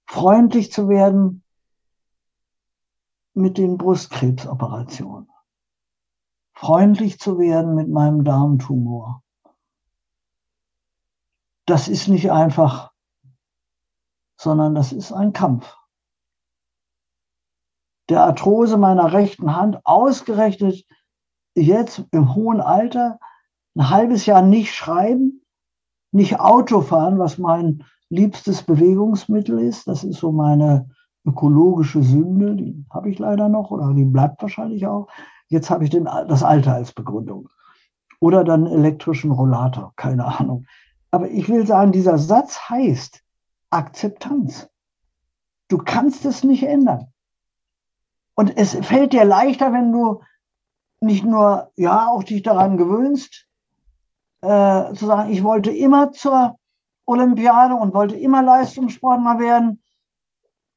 Freundlich zu werden mit den Brustkrebsoperationen. Freundlich zu werden mit meinem Darmtumor. Das ist nicht einfach, sondern das ist ein Kampf der Arthrose meiner rechten Hand ausgerechnet jetzt im hohen Alter ein halbes Jahr nicht schreiben, nicht Auto fahren, was mein liebstes Bewegungsmittel ist. Das ist so meine ökologische Sünde, die habe ich leider noch oder die bleibt wahrscheinlich auch. Jetzt habe ich den, das Alter als Begründung. Oder dann elektrischen Rollator, keine Ahnung. Aber ich will sagen, dieser Satz heißt Akzeptanz. Du kannst es nicht ändern. Und es fällt dir leichter, wenn du nicht nur, ja, auch dich daran gewöhnst, äh, zu sagen, ich wollte immer zur Olympiade und wollte immer Leistungssportler werden.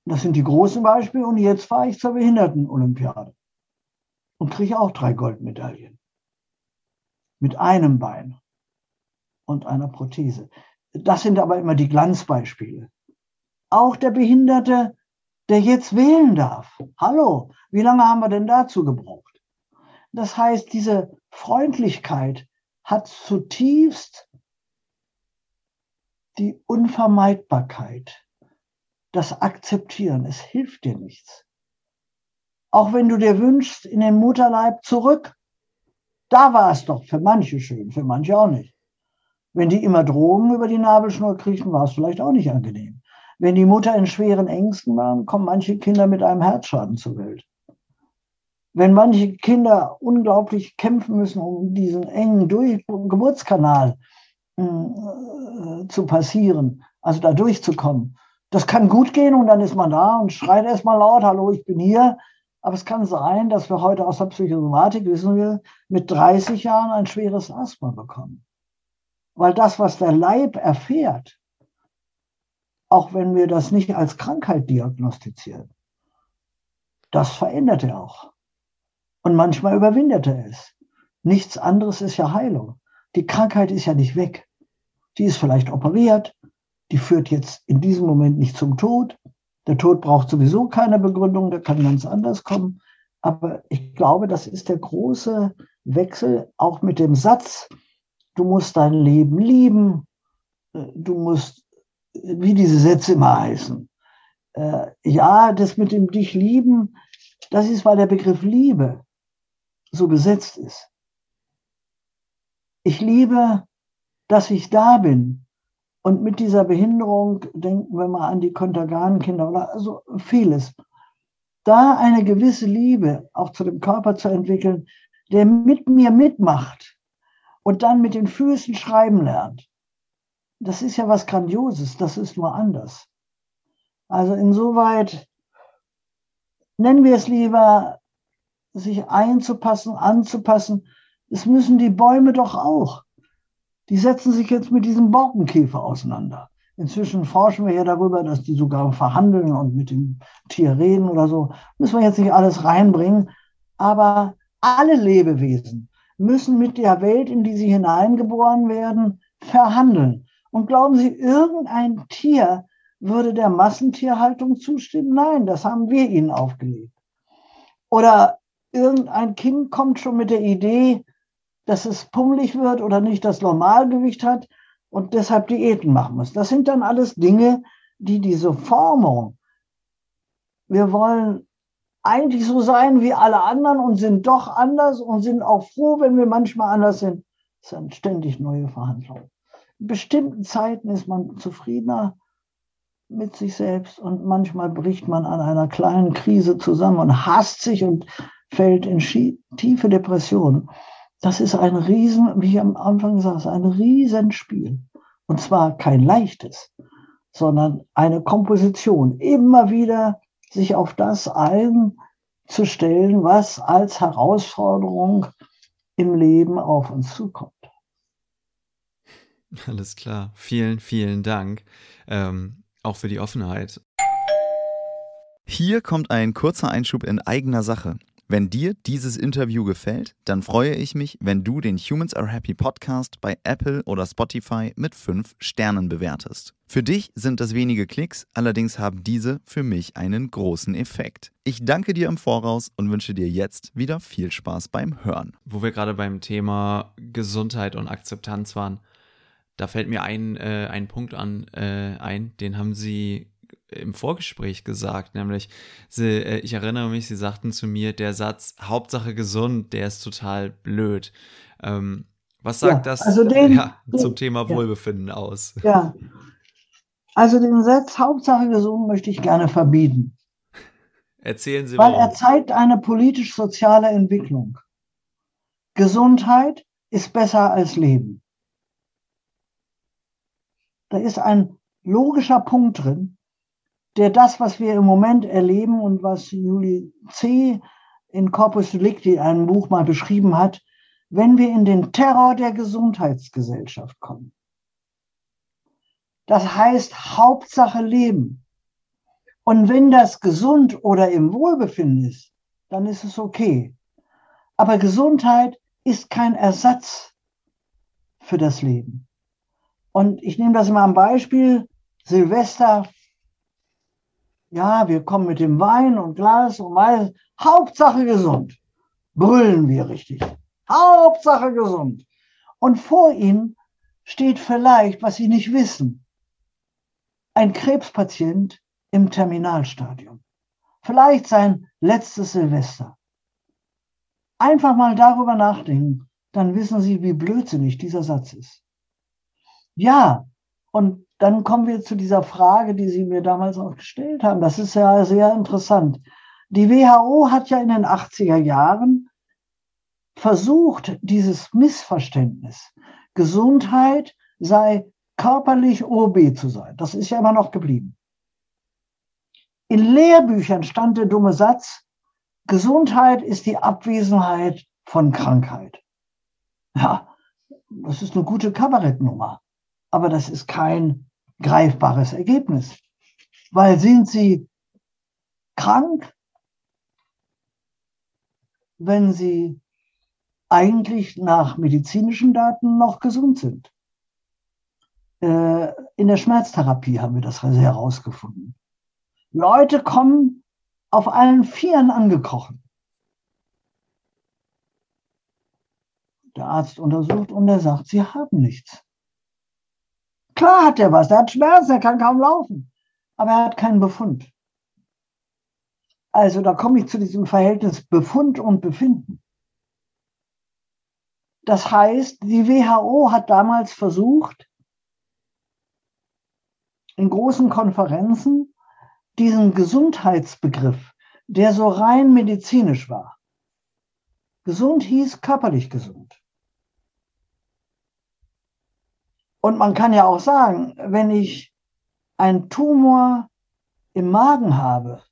Das sind die großen Beispiele. Und jetzt fahre ich zur Behinderten-Olympiade und kriege auch drei Goldmedaillen. Mit einem Bein und einer Prothese. Das sind aber immer die Glanzbeispiele. Auch der Behinderte der jetzt wählen darf. Hallo, wie lange haben wir denn dazu gebraucht? Das heißt, diese Freundlichkeit hat zutiefst die Unvermeidbarkeit, das Akzeptieren. Es hilft dir nichts. Auch wenn du dir wünschst, in den Mutterleib zurück, da war es doch für manche schön, für manche auch nicht. Wenn die immer Drogen über die Nabelschnur kriegten, war es vielleicht auch nicht angenehm. Wenn die Mutter in schweren Ängsten war, kommen manche Kinder mit einem Herzschaden zur Welt. Wenn manche Kinder unglaublich kämpfen müssen, um diesen engen Durch Geburtskanal äh, zu passieren, also da durchzukommen, das kann gut gehen und dann ist man da und schreit erstmal laut, hallo, ich bin hier. Aber es kann sein, dass wir heute aus der Psychosomatik, wissen wir, mit 30 Jahren ein schweres Asthma bekommen. Weil das, was der Leib erfährt, auch wenn wir das nicht als Krankheit diagnostizieren, das verändert er auch. Und manchmal überwindet er es. Nichts anderes ist ja Heilung. Die Krankheit ist ja nicht weg. Die ist vielleicht operiert, die führt jetzt in diesem Moment nicht zum Tod. Der Tod braucht sowieso keine Begründung, der kann ganz anders kommen. Aber ich glaube, das ist der große Wechsel auch mit dem Satz, du musst dein Leben lieben, du musst, wie diese Sätze immer heißen. Äh, ja, das mit dem dich lieben, das ist, weil der Begriff Liebe so besetzt ist. Ich liebe, dass ich da bin. Und mit dieser Behinderung denken wir mal an die Kontergan-Kinder oder also vieles. Da eine gewisse Liebe auch zu dem Körper zu entwickeln, der mit mir mitmacht und dann mit den Füßen schreiben lernt. Das ist ja was Grandioses, das ist nur anders. Also insoweit nennen wir es lieber sich einzupassen, anzupassen. Das müssen die Bäume doch auch. Die setzen sich jetzt mit diesem Borkenkäfer auseinander. Inzwischen forschen wir ja darüber, dass die sogar verhandeln und mit dem Tier reden oder so. Müssen wir jetzt nicht alles reinbringen. Aber alle Lebewesen müssen mit der Welt, in die sie hineingeboren werden, verhandeln. Und glauben Sie, irgendein Tier würde der Massentierhaltung zustimmen? Nein, das haben wir ihnen aufgelegt. Oder irgendein Kind kommt schon mit der Idee, dass es pummelig wird oder nicht das Normalgewicht hat und deshalb Diäten machen muss. Das sind dann alles Dinge, die diese Formung, wir wollen eigentlich so sein wie alle anderen und sind doch anders und sind auch froh, wenn wir manchmal anders sind. Das sind ständig neue Verhandlungen. In bestimmten Zeiten ist man zufriedener mit sich selbst und manchmal bricht man an einer kleinen Krise zusammen und hasst sich und fällt in tiefe Depression. Das ist ein Riesen, wie ich am Anfang gesagt ein Riesenspiel. Und zwar kein leichtes, sondern eine Komposition. Immer wieder sich auf das einzustellen, was als Herausforderung im Leben auf uns zukommt. Alles klar. Vielen, vielen Dank. Ähm, auch für die Offenheit. Hier kommt ein kurzer Einschub in eigener Sache. Wenn dir dieses Interview gefällt, dann freue ich mich, wenn du den Humans Are Happy Podcast bei Apple oder Spotify mit 5 Sternen bewertest. Für dich sind das wenige Klicks, allerdings haben diese für mich einen großen Effekt. Ich danke dir im Voraus und wünsche dir jetzt wieder viel Spaß beim Hören. Wo wir gerade beim Thema Gesundheit und Akzeptanz waren, da fällt mir ein, äh, ein Punkt an, äh, ein, den haben Sie im Vorgespräch gesagt, nämlich, sie, äh, ich erinnere mich, sie sagten zu mir, der Satz, Hauptsache gesund, der ist total blöd. Ähm, was sagt ja, das also den, ja, zum den, Thema Wohlbefinden ja. aus? Ja, also den Satz, Hauptsache gesund, möchte ich gerne verbieten. Erzählen Sie Weil warum. er zeigt eine politisch-soziale Entwicklung. Gesundheit ist besser als Leben. Da ist ein logischer Punkt drin, der das, was wir im Moment erleben und was Julie C. in Corpus Delicti, einem Buch mal beschrieben hat, wenn wir in den Terror der Gesundheitsgesellschaft kommen. Das heißt Hauptsache Leben. Und wenn das gesund oder im Wohlbefinden ist, dann ist es okay. Aber Gesundheit ist kein Ersatz für das Leben. Und ich nehme das mal am Beispiel Silvester ja, wir kommen mit dem Wein und Glas und Mais. Hauptsache gesund. Brüllen wir richtig. Hauptsache gesund. Und vor ihnen steht vielleicht, was sie nicht wissen, ein Krebspatient im Terminalstadium. Vielleicht sein letztes Silvester. Einfach mal darüber nachdenken, dann wissen Sie, wie blödsinnig dieser Satz ist. Ja, und dann kommen wir zu dieser Frage, die Sie mir damals auch gestellt haben. Das ist ja sehr interessant. Die WHO hat ja in den 80er Jahren versucht, dieses Missverständnis, Gesundheit sei körperlich OB zu sein. Das ist ja immer noch geblieben. In Lehrbüchern stand der dumme Satz, Gesundheit ist die Abwesenheit von Krankheit. Ja, das ist eine gute Kabarettnummer, aber das ist kein greifbares Ergebnis. Weil sind Sie krank, wenn Sie eigentlich nach medizinischen Daten noch gesund sind? Äh, in der Schmerztherapie haben wir das herausgefunden. Leute kommen auf allen Vieren angekrochen. Der Arzt untersucht und er sagt, sie haben nichts. Klar hat er was, er hat Schmerzen, er kann kaum laufen, aber er hat keinen Befund. Also da komme ich zu diesem Verhältnis Befund und Befinden. Das heißt, die WHO hat damals versucht, in großen Konferenzen diesen Gesundheitsbegriff, der so rein medizinisch war. Gesund hieß körperlich gesund. Und man kann ja auch sagen, wenn ich einen Tumor im Magen habe,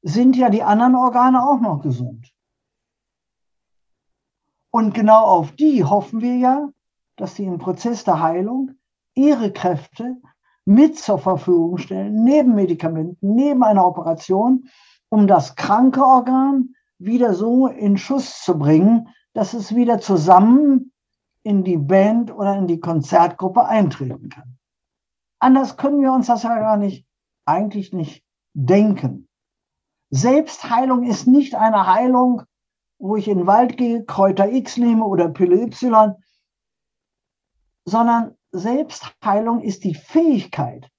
sind ja die anderen Organe auch noch gesund. Und genau auf die hoffen wir ja, dass sie im Prozess der Heilung ihre Kräfte mit zur Verfügung stellen, neben Medikamenten, neben einer Operation, um das kranke Organ wieder so in Schuss zu bringen, dass es wieder zusammen in die Band oder in die Konzertgruppe eintreten kann. Anders können wir uns das ja gar nicht, eigentlich nicht denken. Selbstheilung ist nicht eine Heilung, wo ich in den Wald gehe, Kräuter X nehme oder Pille Y, sondern Selbstheilung ist die Fähigkeit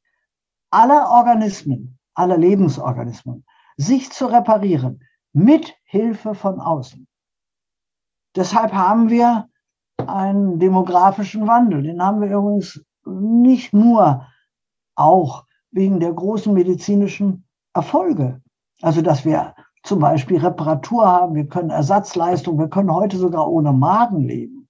aller Organismen, aller Lebensorganismen, sich zu reparieren mit Hilfe von außen. Deshalb haben wir einen demografischen Wandel. Den haben wir übrigens nicht nur auch wegen der großen medizinischen Erfolge. Also, dass wir zum Beispiel Reparatur haben, wir können Ersatzleistung, wir können heute sogar ohne Magen leben.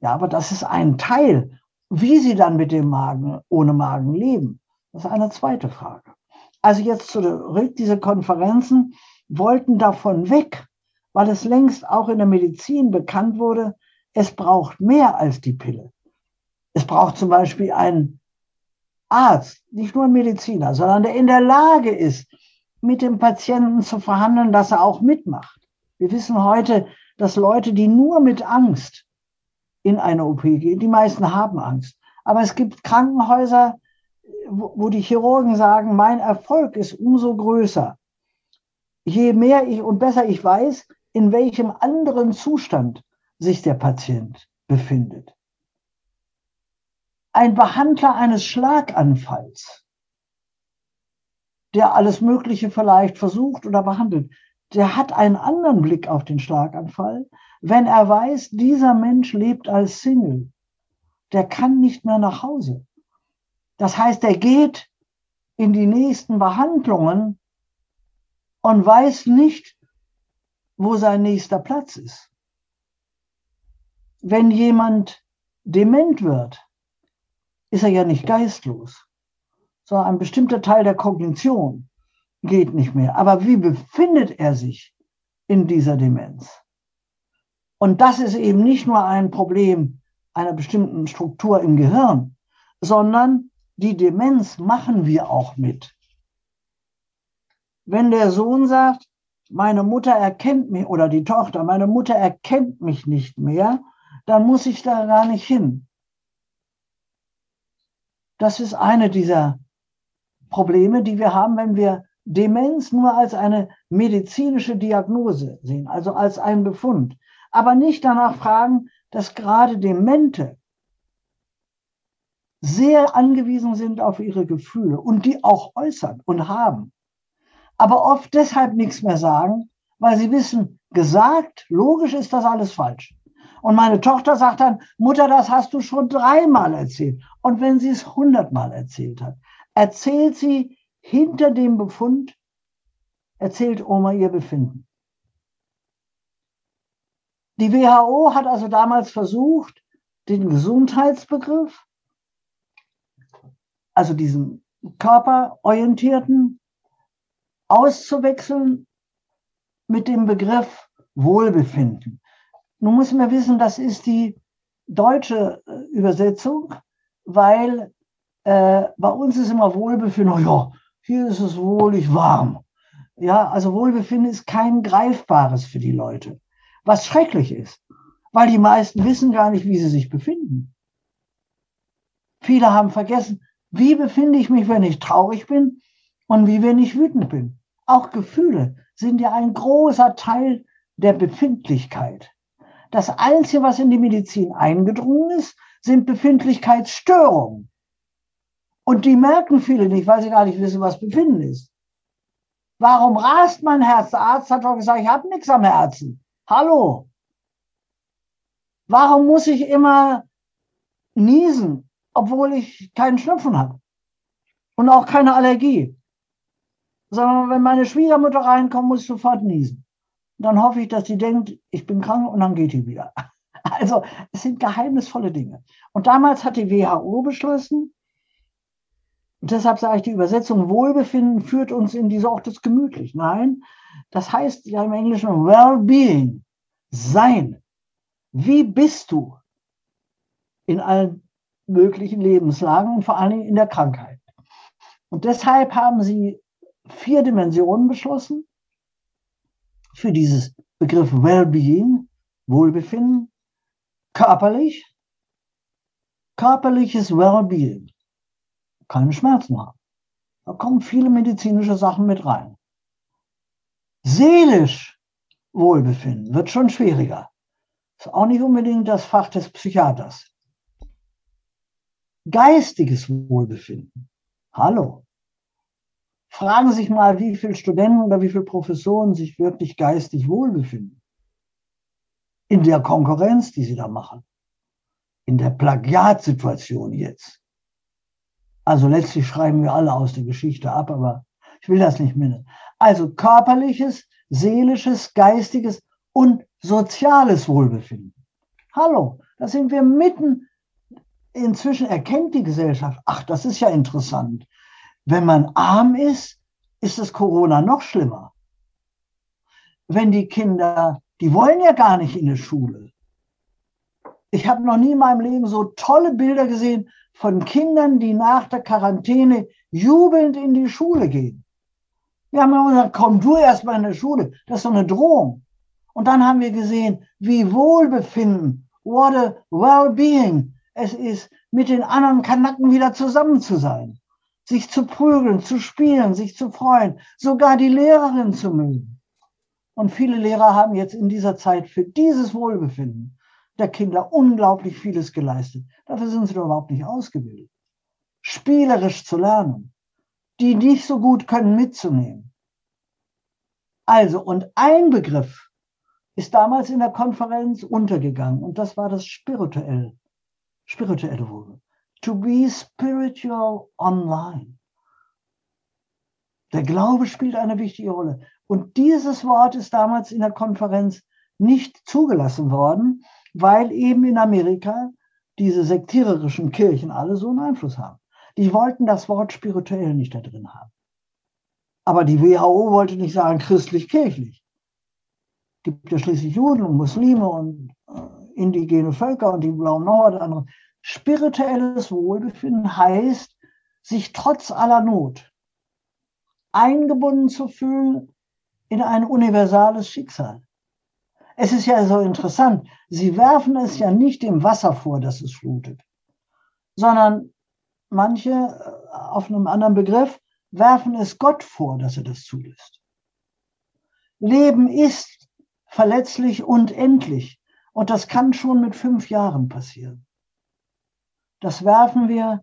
Ja, aber das ist ein Teil wie sie dann mit dem Magen, ohne Magen leben, das ist eine zweite Frage. Also jetzt zurück, diese Konferenzen wollten davon weg, weil es längst auch in der Medizin bekannt wurde, es braucht mehr als die Pille. Es braucht zum Beispiel einen Arzt, nicht nur ein Mediziner, sondern der in der Lage ist, mit dem Patienten zu verhandeln, dass er auch mitmacht. Wir wissen heute, dass Leute, die nur mit Angst in eine OP gehen. Die meisten haben Angst. Aber es gibt Krankenhäuser, wo die Chirurgen sagen, mein Erfolg ist umso größer. Je mehr ich und besser ich weiß, in welchem anderen Zustand sich der Patient befindet. Ein Behandler eines Schlaganfalls, der alles Mögliche vielleicht versucht oder behandelt, der hat einen anderen Blick auf den Schlaganfall, wenn er weiß, dieser Mensch lebt als Single. Der kann nicht mehr nach Hause. Das heißt, er geht in die nächsten Behandlungen und weiß nicht, wo sein nächster Platz ist. Wenn jemand dement wird, ist er ja nicht geistlos, sondern ein bestimmter Teil der Kognition geht nicht mehr. Aber wie befindet er sich in dieser Demenz? Und das ist eben nicht nur ein Problem einer bestimmten Struktur im Gehirn, sondern die Demenz machen wir auch mit. Wenn der Sohn sagt, meine Mutter erkennt mich oder die Tochter, meine Mutter erkennt mich nicht mehr, dann muss ich da gar nicht hin. Das ist eine dieser Probleme, die wir haben, wenn wir Demenz nur als eine medizinische Diagnose sehen, also als einen Befund, aber nicht danach fragen, dass gerade Demente sehr angewiesen sind auf ihre Gefühle und die auch äußern und haben, aber oft deshalb nichts mehr sagen, weil sie wissen, gesagt, logisch ist das alles falsch. Und meine Tochter sagt dann, Mutter, das hast du schon dreimal erzählt. Und wenn sie es hundertmal erzählt hat, erzählt sie hinter dem Befund, erzählt Oma ihr Befinden. Die WHO hat also damals versucht, den Gesundheitsbegriff, also diesen körperorientierten, auszuwechseln mit dem Begriff Wohlbefinden. Nun muss man wissen, das ist die deutsche äh, Übersetzung, weil äh, bei uns ist immer Wohlbefinden, oh ja, hier ist es wohlig warm. Ja, also Wohlbefinden ist kein Greifbares für die Leute, was schrecklich ist, weil die meisten wissen gar nicht, wie sie sich befinden. Viele haben vergessen, wie befinde ich mich, wenn ich traurig bin und wie, wenn ich wütend bin. Auch Gefühle sind ja ein großer Teil der Befindlichkeit. Das Einzige, was in die Medizin eingedrungen ist, sind Befindlichkeitsstörungen. Und die merken viele nicht, weil sie gar nicht wissen, was Befinden ist. Warum rast mein Herz? Der Arzt hat doch gesagt, ich habe nichts am Herzen. Hallo. Warum muss ich immer niesen, obwohl ich keinen Schnupfen habe? Und auch keine Allergie. Sondern wenn meine Schwiegermutter reinkommt, muss ich sofort niesen dann hoffe ich, dass sie denkt, ich bin krank und dann geht die wieder. [laughs] Also es sind geheimnisvolle Dinge. Und damals hat die WHO beschlossen, und deshalb sage ich, die Übersetzung Wohlbefinden führt uns in diese Ort des Gemütlich. Nein, das heißt ja im Englischen Well-being, sein. Wie bist du in allen möglichen Lebenslagen und vor allen Dingen in der Krankheit? Und deshalb haben sie vier Dimensionen beschlossen für dieses Begriff Wellbeing, Wohlbefinden, körperlich, körperliches Wellbeing, keine Schmerzen haben. Da kommen viele medizinische Sachen mit rein. Seelisch Wohlbefinden wird schon schwieriger. Ist auch nicht unbedingt das Fach des Psychiaters. Geistiges Wohlbefinden. Hallo. Fragen Sie sich mal, wie viele Studenten oder wie viele Professoren sich wirklich geistig wohlbefinden. In der Konkurrenz, die sie da machen. In der Plagiatsituation jetzt. Also letztlich schreiben wir alle aus der Geschichte ab, aber ich will das nicht mindern. Also körperliches, seelisches, geistiges und soziales Wohlbefinden. Hallo, da sind wir mitten. Inzwischen erkennt die Gesellschaft, ach, das ist ja interessant. Wenn man arm ist, ist das Corona noch schlimmer. Wenn die Kinder, die wollen ja gar nicht in die Schule. Ich habe noch nie in meinem Leben so tolle Bilder gesehen von Kindern, die nach der Quarantäne jubelnd in die Schule gehen. Wir haben immer gesagt, komm du erst mal in die Schule. Das ist so eine Drohung. Und dann haben wir gesehen, wie Wohlbefinden, what a well-being es ist, mit den anderen Kanacken wieder zusammen zu sein sich zu prügeln, zu spielen, sich zu freuen, sogar die Lehrerin zu mögen. Und viele Lehrer haben jetzt in dieser Zeit für dieses Wohlbefinden der Kinder unglaublich vieles geleistet. Dafür sind sie überhaupt nicht ausgebildet. Spielerisch zu lernen, die nicht so gut können mitzunehmen. Also, und ein Begriff ist damals in der Konferenz untergegangen und das war das spirituelle, spirituelle Wohlbefinden to be spiritual online. Der Glaube spielt eine wichtige Rolle. Und dieses Wort ist damals in der Konferenz nicht zugelassen worden, weil eben in Amerika diese sektiererischen Kirchen alle so einen Einfluss haben. Die wollten das Wort spirituell nicht da drin haben. Aber die WHO wollte nicht sagen christlich-kirchlich. Es gibt ja schließlich Juden und Muslime und äh, indigene Völker und die blauen noch was anderes. Spirituelles Wohlbefinden heißt, sich trotz aller Not eingebunden zu fühlen in ein universales Schicksal. Es ist ja so interessant, sie werfen es ja nicht dem Wasser vor, dass es flutet, sondern manche äh, auf einem anderen Begriff werfen es Gott vor, dass er das zulässt. Leben ist verletzlich und endlich und das kann schon mit fünf Jahren passieren. Das werfen wir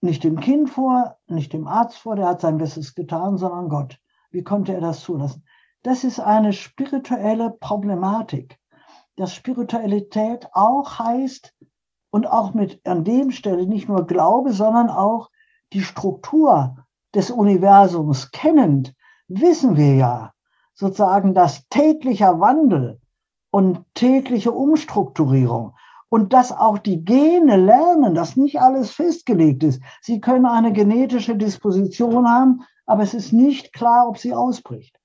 nicht dem Kind vor, nicht dem Arzt vor, der hat sein Bestes getan, sondern Gott. Wie konnte er das zulassen? Das ist eine spirituelle Problematik. dass Spiritualität auch heißt und auch mit an dem Stelle nicht nur Glaube, sondern auch die Struktur des Universums kennend, wissen wir ja sozusagen, dass täglicher Wandel und tägliche Umstrukturierung und dass auch die Gene lernen, dass nicht alles festgelegt ist. Sie können eine genetische Disposition haben, aber es ist nicht klar, ob sie ausbricht.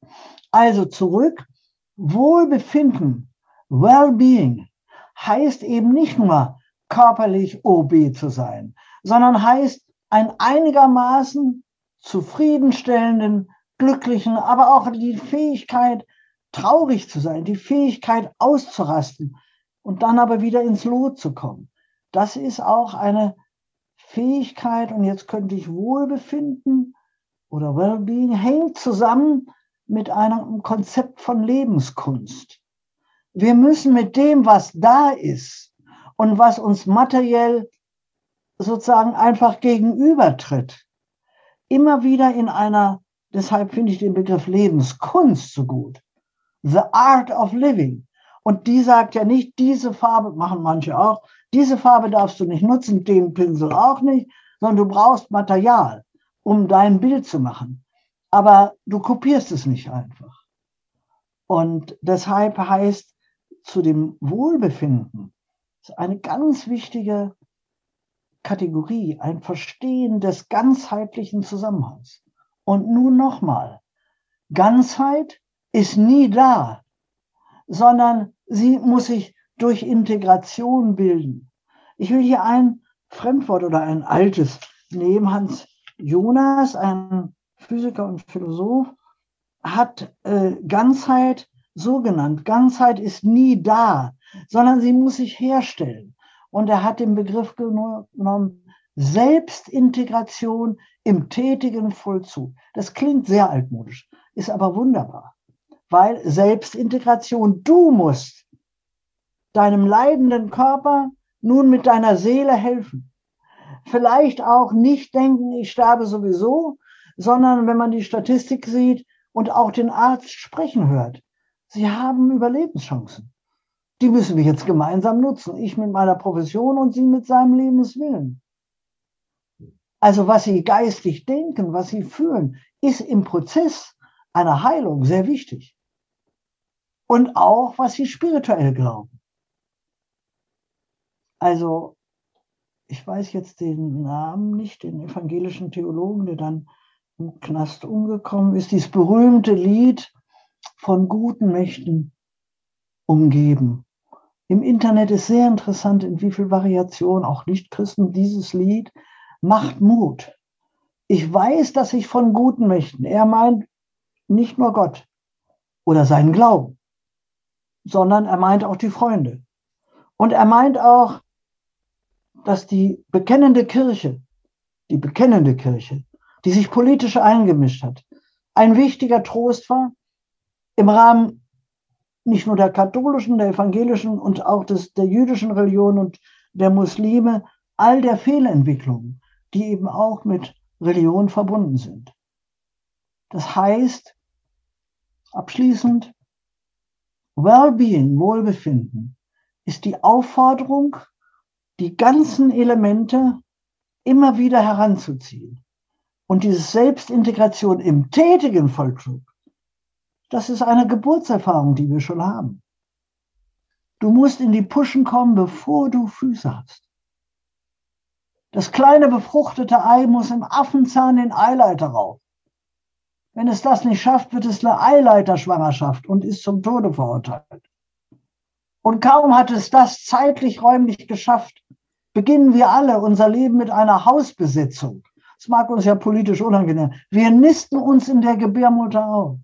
Also zurück, Wohlbefinden, Well-being heißt eben nicht nur körperlich OB zu sein, sondern heißt ein einigermaßen zufriedenstellenden, glücklichen, aber auch die Fähigkeit, traurig zu sein, die Fähigkeit auszurasten und dann aber wieder ins Lot zu kommen. Das ist auch eine Fähigkeit, und jetzt könnte ich Wohlbefinden oder Wellbeing, hängt zusammen mit einem Konzept von Lebenskunst. Wir müssen mit dem, was da ist und was uns materiell sozusagen einfach gegenübertritt, immer wieder in einer, deshalb finde ich den Begriff Lebenskunst so gut, The Art of Living. Und die sagt ja nicht, diese Farbe, machen manche auch, diese Farbe darfst du nicht nutzen, den Pinsel auch nicht, sondern du brauchst Material, um dein Bild zu machen. Aber du kopierst es nicht einfach. Und deshalb heißt zu dem Wohlbefinden eine ganz wichtige Kategorie, ein Verstehen des ganzheitlichen Zusammenhangs. Und nun nochmal, Ganzheit ist nie da, sondern sie muss sich durch Integration bilden. Ich will hier ein Fremdwort oder ein altes nehmen. Hans Jonas, ein Physiker und Philosoph, hat äh, Ganzheit so genannt. Ganzheit ist nie da, sondern sie muss sich herstellen. Und er hat den Begriff genommen, Selbstintegration im tätigen Vollzug. Das klingt sehr altmodisch, ist aber wunderbar, weil Selbstintegration, du musst deinem leidenden Körper nun mit deiner Seele helfen. Vielleicht auch nicht denken, ich sterbe sowieso, sondern wenn man die Statistik sieht und auch den Arzt sprechen hört, sie haben Überlebenschancen die müssen wir jetzt gemeinsam nutzen. Ich mit meiner Profession und Sie mit seinem Lebenswillen. Also was Sie geistig denken, was Sie fühlen, ist im Prozess einer Heilung sehr wichtig. Und auch, was Sie spirituell glauben. Also, ich weiß jetzt den Namen nicht, den evangelischen Theologen, der dann im Knast umgekommen ist, dieses berühmte Lied von guten Mächten umgeben. Im Internet ist sehr interessant, in wie viel Variation auch Nichtchristen dieses Lied macht Mut. Ich weiß, dass ich von guten Mächten, er meint nicht nur Gott oder seinen Glauben, sondern er meint auch die Freunde. Und er meint auch, dass die bekennende Kirche, die bekennende Kirche, die sich politisch eingemischt hat, ein wichtiger Trost war im Rahmen nicht nur der katholischen, der evangelischen und auch des, der jüdischen Religion und der Muslime, all der Fehlentwicklungen, die eben auch mit Religion verbunden sind. Das heißt, abschließend, Wellbeing, Wohlbefinden, ist die Aufforderung, die ganzen Elemente immer wieder heranzuziehen. Und diese Selbstintegration im tätigen Vollzug das ist eine Geburtserfahrung, die wir schon haben. Du musst in die Puschen kommen, bevor du Füße hast. Das kleine befruchtete Ei muss im Affenzahn den Eileiter rauf. Wenn es das nicht schafft, wird es eine Eileiterschwangerschaft und ist zum Tode verurteilt. Und kaum hat es das zeitlich räumlich geschafft, beginnen wir alle unser Leben mit einer Hausbesetzung. Das mag uns ja politisch unangenehm. Wir nisten uns in der Gebärmutter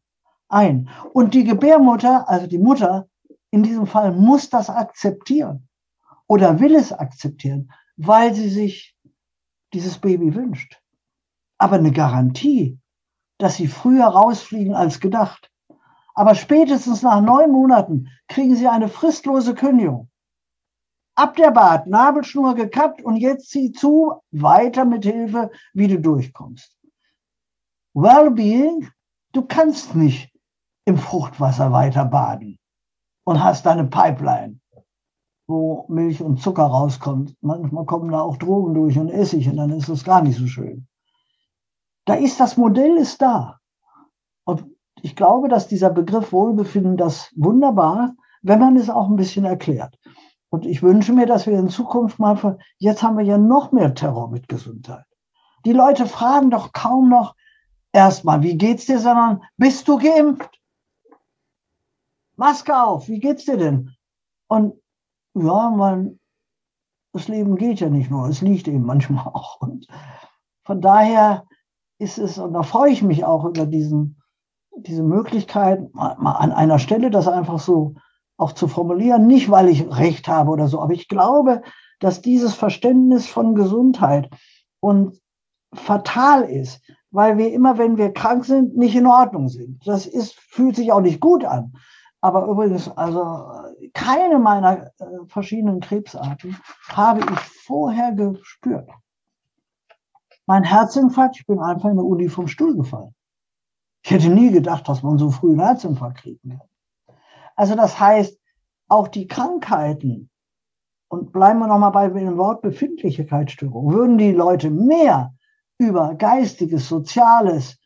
ein. Und die Gebärmutter, also die Mutter, in diesem Fall muss das akzeptieren oder will es akzeptieren, weil sie sich dieses Baby wünscht. Aber eine Garantie, dass sie früher rausfliegen als gedacht. Aber spätestens nach neun Monaten kriegen sie eine fristlose Kündigung. Ab der Bart, Nabelschnur gekappt und jetzt zieh zu, weiter mit Hilfe, wie du durchkommst. Wellbeing, du kannst nicht im Fruchtwasser weiter baden und hast deine Pipeline. wo Milch und Zucker rauskommt. Manchmal kommen da auch Drogen durch und Essig und dann ist es gar nicht so schön. Da ist das Modell ist da. Und ich glaube, dass dieser Begriff Wohlbefinden das wunderbar, wenn man es auch ein bisschen erklärt. Und ich wünsche mir, dass wir in Zukunft mal, jetzt haben wir ja noch mehr Terror mit Gesundheit. Die Leute fragen doch kaum noch erstmal, wie geht's dir, sondern bist du geimpft? Maske auf, wie geht's dir denn? Und ja, man, das Leben geht ja nicht nur, es liegt eben manchmal [laughs] auch. Und von daher ist es, und da freue ich mich auch über diesen, diese Möglichkeit, mal, mal an einer Stelle das einfach so auch zu formulieren, nicht weil ich recht habe oder so, aber ich glaube, dass dieses Verständnis von Gesundheit und fatal ist, weil wir immer, wenn wir krank sind, nicht in Ordnung sind. Das ist, fühlt sich auch nicht gut an. Aber übrigens, also keine meiner äh, verschiedenen Krebsarten habe ich vorher gespürt. Mein Herzinfarkt, ich bin einfach in der Uni vom Stuhl gefallen. Ich hätte nie gedacht, dass man so früh einen Herzinfarkt kriegen kann. Also das heißt, auch die Krankheiten, und bleiben wir nochmal bei dem Wort Befindlichkeitsstörung, würden die Leute mehr über geistiges, soziales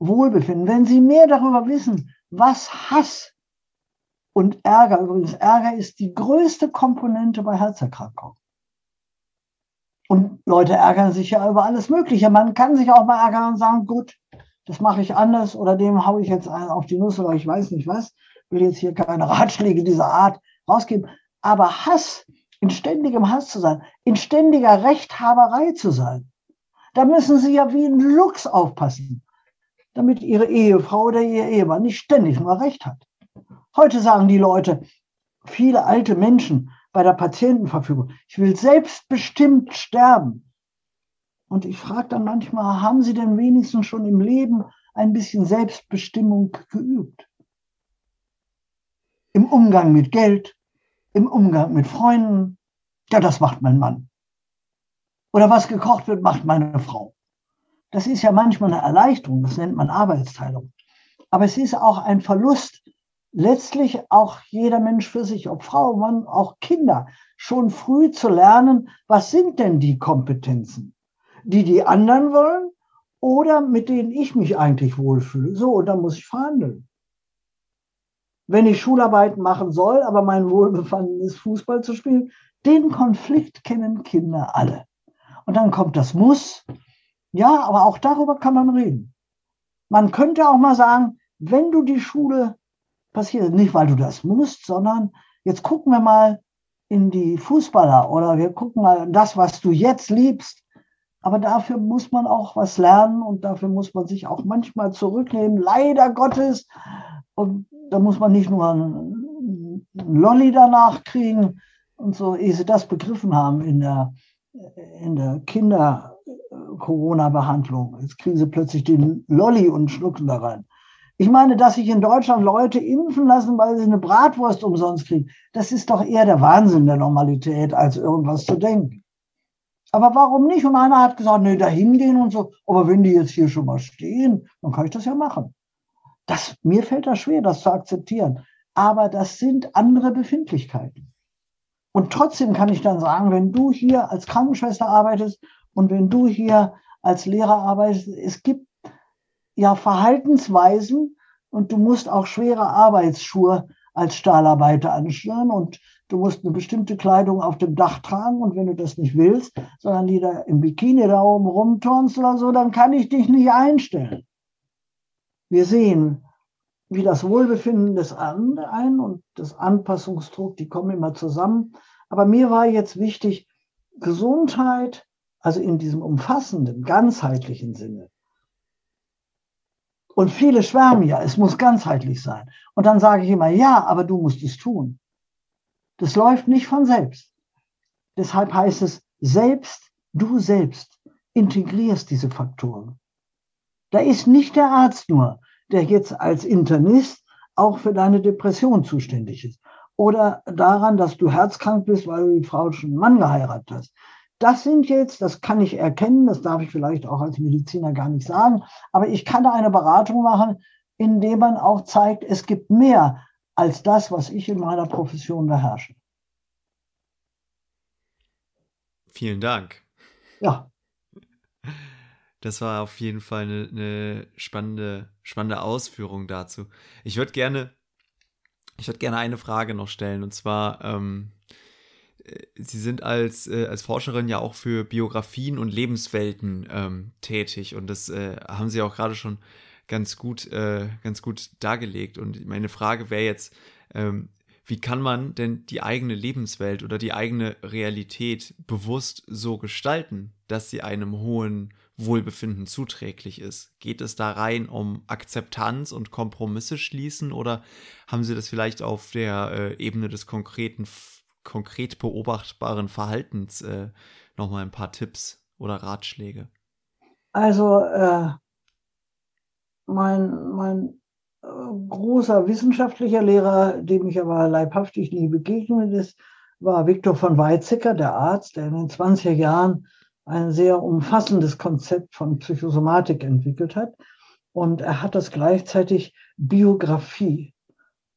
Wohlbefinden, wenn sie mehr darüber wissen, was Hass und Ärger, übrigens Ärger ist die größte Komponente bei Herzerkrankungen. Und Leute ärgern sich ja über alles Mögliche. Man kann sich auch mal ärgern und sagen, gut, das mache ich anders oder dem haue ich jetzt auf die Nuss oder ich weiß nicht was. Will jetzt hier keine [laughs] Ratschläge dieser Art rausgeben. Aber Hass, in ständigem Hass zu sein, in ständiger Rechthaberei zu sein, da müssen Sie ja wie ein Luchs aufpassen, damit Ihre Ehefrau oder Ihr Ehemann nicht ständig nur Recht hat. Heute sagen die Leute, viele alte Menschen bei der Patientenverfügung, ich will selbstbestimmt sterben. Und ich frage dann manchmal, haben Sie denn wenigstens schon im Leben ein bisschen Selbstbestimmung geübt? Im Umgang mit Geld, im Umgang mit Freunden. Ja, das macht mein Mann. Oder was gekocht wird, macht meine Frau. Das ist ja manchmal eine Erleichterung, das nennt man Arbeitsteilung. Aber es ist auch ein Verlust letztlich auch jeder Mensch für sich, ob Frau, Mann, auch Kinder, schon früh zu lernen, was sind denn die Kompetenzen, die die anderen wollen oder mit denen ich mich eigentlich wohlfühle. So, und dann muss ich verhandeln. Wenn ich Schularbeiten machen soll, aber mein Wohlbefinden ist, Fußball zu spielen, den Konflikt kennen Kinder alle. Und dann kommt das Muss. Ja, aber auch darüber kann man reden. Man könnte auch mal sagen, wenn du die Schule passiert. Nicht, weil du das musst, sondern jetzt gucken wir mal in die Fußballer oder wir gucken mal das, was du jetzt liebst. Aber dafür muss man auch was lernen und dafür muss man sich auch manchmal zurücknehmen, leider Gottes. Und da muss man nicht nur einen Lolli danach kriegen und so, ehe sie das begriffen haben in der, in der Kinder-Corona-Behandlung. Jetzt kriegen sie plötzlich den Lolli und schlucken da rein. Ich meine, dass sich in Deutschland Leute impfen lassen, weil sie eine Bratwurst umsonst kriegen, das ist doch eher der Wahnsinn der Normalität, als irgendwas zu denken. Aber warum nicht? Und einer hat gesagt, nee, da hingehen und so. Aber wenn die jetzt hier schon mal stehen, dann kann ich das ja machen. Das, mir fällt das schwer, das zu akzeptieren. Aber das sind andere Befindlichkeiten. Und trotzdem kann ich dann sagen, wenn du hier als Krankenschwester arbeitest und wenn du hier als Lehrer arbeitest, es gibt ja Verhaltensweisen und du musst auch schwere Arbeitsschuhe als Stahlarbeiter anstellen und du musst eine bestimmte Kleidung auf dem Dach tragen und wenn du das nicht willst, sondern die da im Bikini da oben rumturnst oder so, dann kann ich dich nicht einstellen. Wir sehen, wie das Wohlbefinden des einen und das Anpassungsdruck, die kommen immer zusammen. Aber mir war jetzt wichtig, Gesundheit, also in diesem umfassenden, ganzheitlichen Sinne, und viele schwärmen ja, es muss ganzheitlich sein. Und dann sage ich immer, ja, aber du musst es tun. Das läuft nicht von selbst. Deshalb heißt es, selbst, du selbst integrierst diese Faktoren. Da ist nicht der Arzt nur, der jetzt als Internist auch für deine Depression zuständig ist. Oder daran, dass du herzkrank bist, weil du die Frau schon einen Mann geheiratet hast. Das sind jetzt, das kann ich erkennen, das darf ich vielleicht auch als Mediziner gar nicht sagen, aber ich kann da eine Beratung machen, indem man auch zeigt, es gibt mehr als das, was ich in meiner Profession beherrsche. Vielen Dank. Ja. Das war auf jeden Fall eine, eine spannende, spannende Ausführung dazu. Ich würde gerne, ich würde gerne eine Frage noch stellen und zwar, ähm, äh, Sie sind als, äh, als Forscherin ja auch für Biografien und Lebenswelten ähm, tätig und das äh, haben Sie auch gerade schon ganz gut, äh, ganz gut dargelegt. Und meine Frage wäre jetzt, ähm, wie kann man denn die eigene Lebenswelt oder die eigene Realität bewusst so gestalten, dass sie einem hohen Wohlbefinden zuträglich ist? Geht es da rein um Akzeptanz und Kompromisse schließen oder haben Sie das vielleicht auf der äh, Ebene des konkreten, konkret beobachtbaren Verhaltens äh, nochmal ein paar Tipps oder Ratschläge? Also äh, mein, mein äh, großer wissenschaftlicher Lehrer, dem ich aber leibhaftig nie begegnet ist, war Viktor von Weizsäcker, der Arzt, der in den 20er Jahren ein sehr umfassendes Konzept von Psychosomatik entwickelt hat. Und er hat das gleichzeitig Biografie,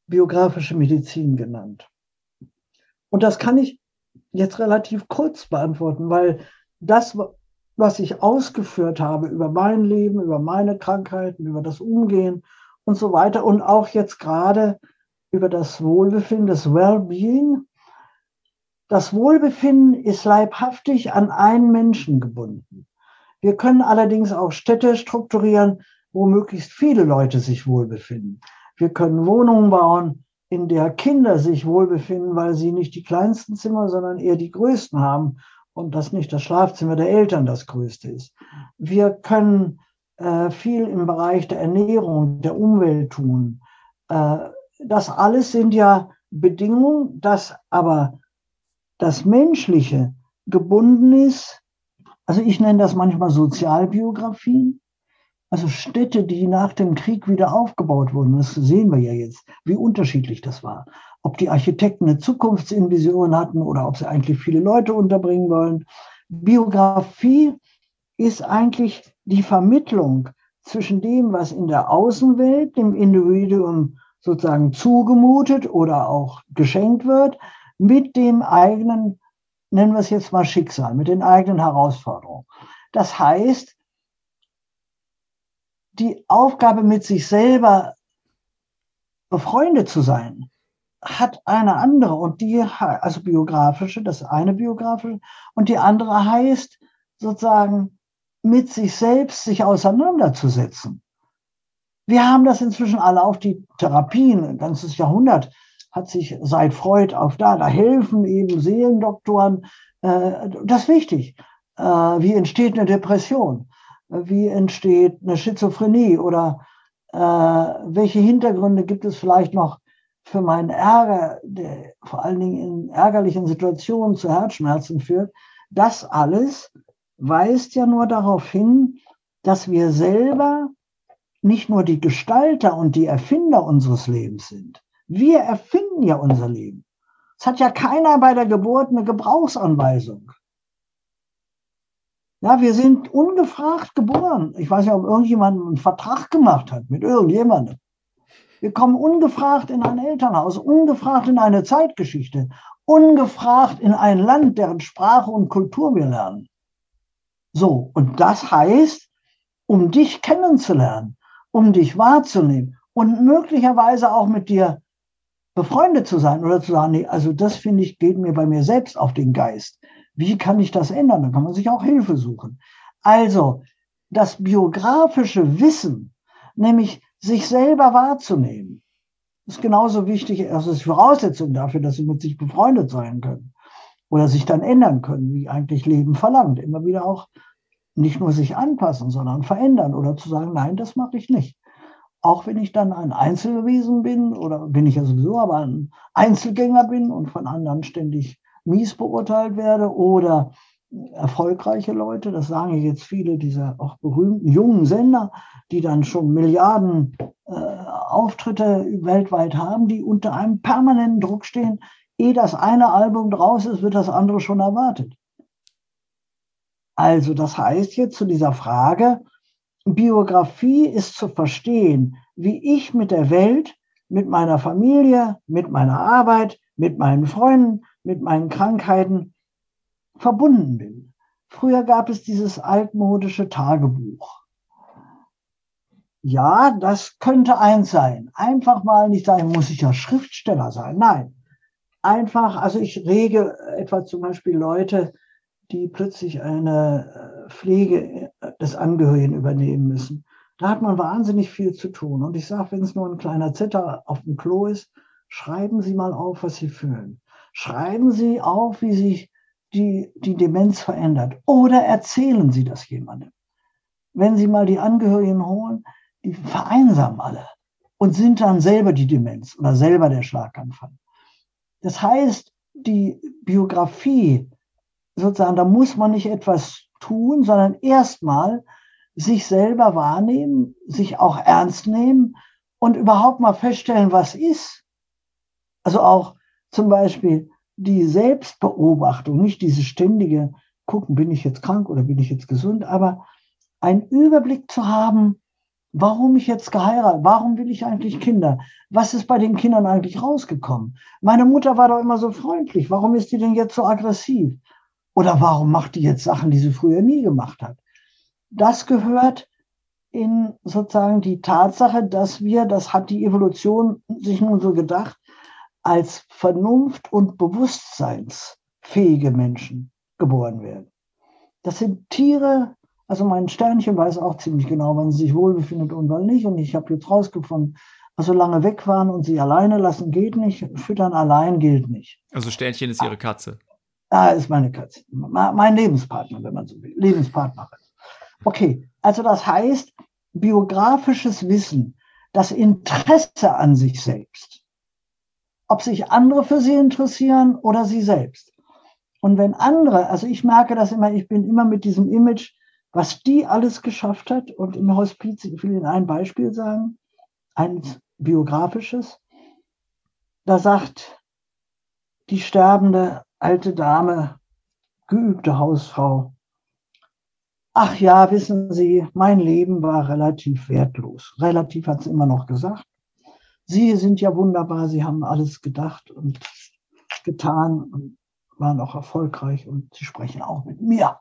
biografische Medizin genannt. Und das kann ich jetzt relativ kurz beantworten, weil das, was ich ausgeführt habe über mein Leben, über meine Krankheiten, über das Umgehen und so weiter und auch jetzt gerade über das Wohlbefinden, das Wellbeing. Das Wohlbefinden ist leibhaftig an einen Menschen gebunden. Wir können allerdings auch Städte strukturieren, wo möglichst viele Leute sich wohlbefinden. Wir können Wohnungen bauen, in der Kinder sich wohlbefinden, weil sie nicht die kleinsten Zimmer, sondern eher die größten haben und dass nicht das Schlafzimmer der Eltern das größte ist. Wir können äh, viel im Bereich der Ernährung, der Umwelt tun. Äh, das alles sind ja Bedingungen, dass aber das Menschliche gebunden ist. Also ich nenne das manchmal Sozialbiografien. Also Städte, die nach dem Krieg wieder aufgebaut wurden. Das sehen wir ja jetzt, wie unterschiedlich das war ob die Architekten eine Zukunftsvision hatten oder ob sie eigentlich viele Leute unterbringen wollen. Biografie ist eigentlich die Vermittlung zwischen dem, was in der Außenwelt dem Individuum sozusagen zugemutet oder auch geschenkt wird, mit dem eigenen, nennen wir es jetzt mal Schicksal, mit den eigenen Herausforderungen. Das heißt, die Aufgabe mit sich selber befreundet zu sein, hat eine andere und die, also biografische, das eine biografische und die andere heißt sozusagen mit sich selbst sich auseinanderzusetzen. Wir haben das inzwischen alle auf die Therapien, ein ganzes Jahrhundert hat sich seit Freud auf da, da helfen eben Seelendoktoren. Äh, das ist wichtig. Äh, wie entsteht eine Depression? Wie entsteht eine Schizophrenie? Oder äh, welche Hintergründe gibt es vielleicht noch für meinen Ärger, der vor allen Dingen in ärgerlichen Situationen zu Herzschmerzen führt, das alles weist ja nur darauf hin, dass wir selber nicht nur die Gestalter und die Erfinder unseres Lebens sind. Wir erfinden ja unser Leben. Es hat ja keiner bei der Geburt eine Gebrauchsanweisung. Ja, wir sind ungefragt geboren. Ich weiß ja, ob irgendjemand einen Vertrag gemacht hat mit irgendjemandem. Wir kommen ungefragt in ein Elternhaus, ungefragt in eine Zeitgeschichte, ungefragt in ein Land, deren Sprache und Kultur wir lernen. So, und das heißt, um dich kennenzulernen, um dich wahrzunehmen und möglicherweise auch mit dir befreundet zu sein oder zu sagen, nee, also das finde ich, geht mir bei mir selbst auf den Geist. Wie kann ich das ändern? Da kann man sich auch Hilfe suchen. Also, das biografische Wissen, nämlich sich selber wahrzunehmen. Ist genauso wichtig, das ist Voraussetzung dafür, dass sie mit sich befreundet sein können oder sich dann ändern können, wie eigentlich Leben verlangt. Immer wieder auch nicht nur sich anpassen, sondern verändern oder zu sagen, nein, das mache ich nicht. Auch wenn ich dann ein Einzelwesen bin oder bin ich ja sowieso, aber ein Einzelgänger bin und von anderen ständig mies beurteilt werde oder erfolgreiche Leute, das sagen jetzt viele dieser auch berühmten jungen Sender, die dann schon Milliarden äh, Auftritte weltweit haben, die unter einem permanenten Druck stehen. Ehe das eine Album draus ist, wird das andere schon erwartet. Also das heißt jetzt zu dieser Frage, Biografie ist zu verstehen, wie ich mit der Welt, mit meiner Familie, mit meiner Arbeit, mit meinen Freunden, mit meinen Krankheiten verbunden bin. Früher gab es dieses altmodische Tagebuch. Ja, das könnte eins sein. Einfach mal nicht sagen, muss ich ja Schriftsteller sein. Nein. Einfach, also ich rege etwa zum Beispiel Leute, die plötzlich eine äh, Pflege äh, des Angehörigen übernehmen müssen. Da hat man wahnsinnig viel zu tun. Und ich sage, wenn es nur ein kleiner Zitter auf dem Klo ist, schreiben Sie mal auf, was Sie fühlen. Schreiben Sie auf, wie sich die, die Demenz verändert. Oder erzählen Sie das jemandem. Wenn Sie mal die Angehörigen holen, die vereinsamen alle und sind dann selber die Demenz oder selber der Schlaganfall. Das heißt, die Biografie, sozusagen, da muss man nicht etwas tun, sondern erstmal sich selber wahrnehmen, sich auch ernst nehmen und überhaupt mal feststellen, was ist. Also auch zum Beispiel die Selbstbeobachtung, nicht diese ständige gucken, bin ich jetzt krank oder bin ich jetzt gesund, aber einen Überblick zu haben, warum ich jetzt geheiratet, warum will ich eigentlich Kinder, was ist bei den Kindern eigentlich rausgekommen. Meine Mutter war doch immer so freundlich, warum ist die denn jetzt so aggressiv? Oder warum macht die jetzt Sachen, die sie früher nie gemacht hat? Das gehört in sozusagen die Tatsache, dass wir, das hat die Evolution sich nun so gedacht, als Vernunft- und Bewusstseinsfähige Menschen geboren werden. Das sind Tiere, also mein Sternchen weiß auch ziemlich genau, wann sie sich wohlbefindet und wann nicht. Und ich habe jetzt rausgefunden, also lange weg waren und sie alleine lassen geht nicht, füttern allein gilt nicht. Also Sternchen ist ihre Katze. Ah, ist meine Katze. Mein Lebenspartner, wenn man so will. Lebenspartnerin. Okay, also das heißt, biografisches Wissen, das Interesse an sich selbst, ob sich andere für sie interessieren oder sie selbst. Und wenn andere, also ich merke das immer, ich bin immer mit diesem Image, was die alles geschafft hat. Und im Hospiz, ich will Ihnen ein Beispiel sagen, ein biografisches. Da sagt die sterbende alte Dame, geübte Hausfrau, ach ja, wissen Sie, mein Leben war relativ wertlos. Relativ hat sie immer noch gesagt. Sie sind ja wunderbar, Sie haben alles gedacht und getan und waren auch erfolgreich und Sie sprechen auch mit mir.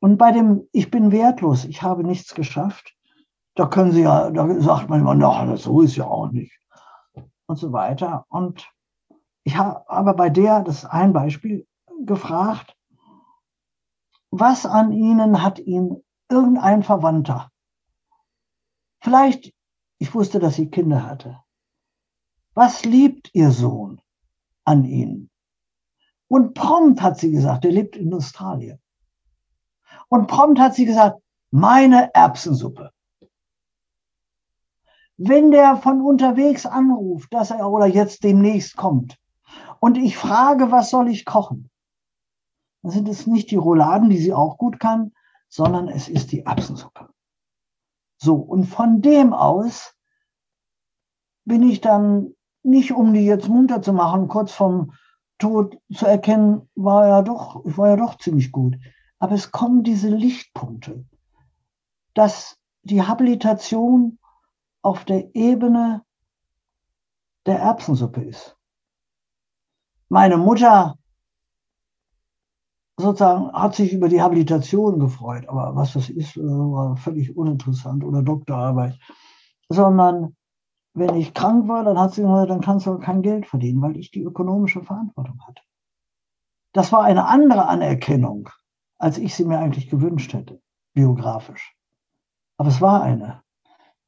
Und bei dem Ich bin wertlos, ich habe nichts geschafft, da können Sie ja, da sagt man immer, na, so ist ja auch nicht. Und so weiter. Und ich habe aber bei der, das ist ein Beispiel, gefragt, was an Ihnen hat Ihnen irgendein Verwandter? Vielleicht ich wusste, dass sie Kinder hatte. Was liebt ihr Sohn an ihnen? Und prompt hat sie gesagt, er lebt in Australien. Und prompt hat sie gesagt, meine Erbsensuppe. Wenn der von unterwegs anruft, dass er oder jetzt demnächst kommt und ich frage, was soll ich kochen, dann sind es nicht die Rouladen, die sie auch gut kann, sondern es ist die Erbsensuppe. So, und von dem aus bin ich dann nicht, um die jetzt munter zu machen, kurz vom Tod zu erkennen, war ja doch, ich war ja doch ziemlich gut. Aber es kommen diese Lichtpunkte, dass die Habilitation auf der Ebene der Erbsensuppe ist. Meine Mutter sozusagen hat sich über die Habilitation gefreut, aber was das ist, äh, war völlig uninteressant oder Doktorarbeit, sondern wenn ich krank war, dann hat sie gesagt, dann kannst du kein Geld verdienen, weil ich die ökonomische Verantwortung hatte. Das war eine andere Anerkennung, als ich sie mir eigentlich gewünscht hätte, biografisch. Aber es war eine.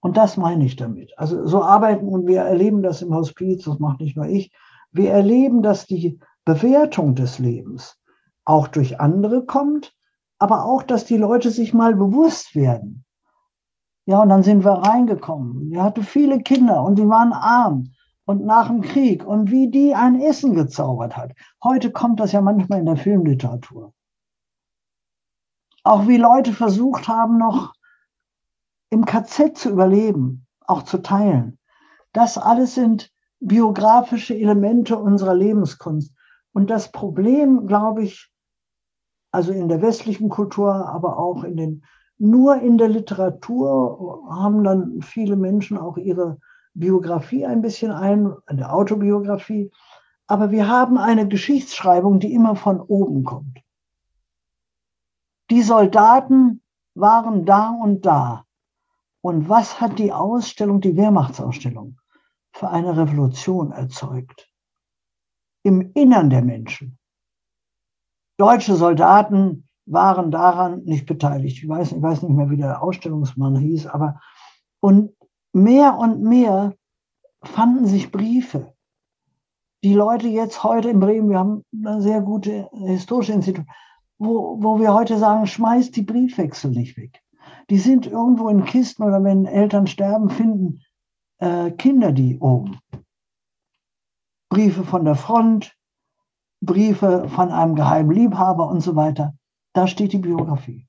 Und das meine ich damit. Also so arbeiten und wir erleben das im Hospiz, das macht nicht nur ich. Wir erleben, dass die Bewertung des Lebens auch durch andere kommt, aber auch, dass die Leute sich mal bewusst werden. Ja, und dann sind wir reingekommen. Die hatte viele Kinder und die waren arm und nach dem Krieg und wie die ein Essen gezaubert hat. Heute kommt das ja manchmal in der Filmliteratur. Auch wie Leute versucht haben, noch im KZ zu überleben, auch zu teilen. Das alles sind biografische Elemente unserer Lebenskunst. Und das Problem, glaube ich, also in der westlichen Kultur, aber auch in den, nur in der Literatur haben dann viele Menschen auch ihre Biografie ein bisschen ein, eine Autobiografie. Aber wir haben eine Geschichtsschreibung, die immer von oben kommt. Die Soldaten waren da und da. Und was hat die Ausstellung, die Wehrmachtsausstellung, für eine Revolution erzeugt? Im Innern der Menschen. Deutsche Soldaten waren daran nicht beteiligt. Ich weiß, ich weiß nicht mehr, wie der Ausstellungsmann hieß, aber und mehr und mehr fanden sich Briefe. Die Leute jetzt heute in Bremen, wir haben eine sehr gute historische Institut, wo, wo wir heute sagen, schmeißt die Briefwechsel nicht weg. Die sind irgendwo in Kisten oder wenn Eltern sterben, finden äh, Kinder die oben. Briefe von der Front, Briefe von einem geheimen Liebhaber und so weiter. Da steht die Biografie.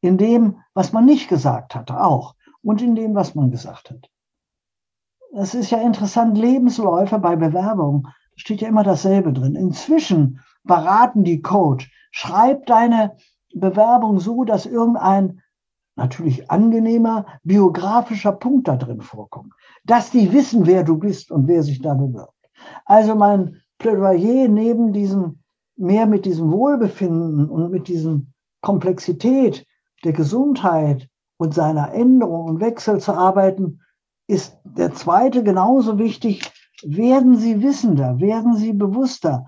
In dem, was man nicht gesagt hatte, auch. Und in dem, was man gesagt hat. Es ist ja interessant, Lebensläufe bei Bewerbung, steht ja immer dasselbe drin. Inzwischen beraten die Coach, schreib deine Bewerbung so, dass irgendein natürlich angenehmer biografischer Punkt da drin vorkommt. Dass die wissen, wer du bist und wer sich da bewirbt. Also mein Plädoyer neben diesem mehr mit diesem Wohlbefinden und mit diesem Komplexität der Gesundheit und seiner Änderung und Wechsel zu arbeiten, ist der zweite genauso wichtig. Werden Sie wissender, werden Sie bewusster.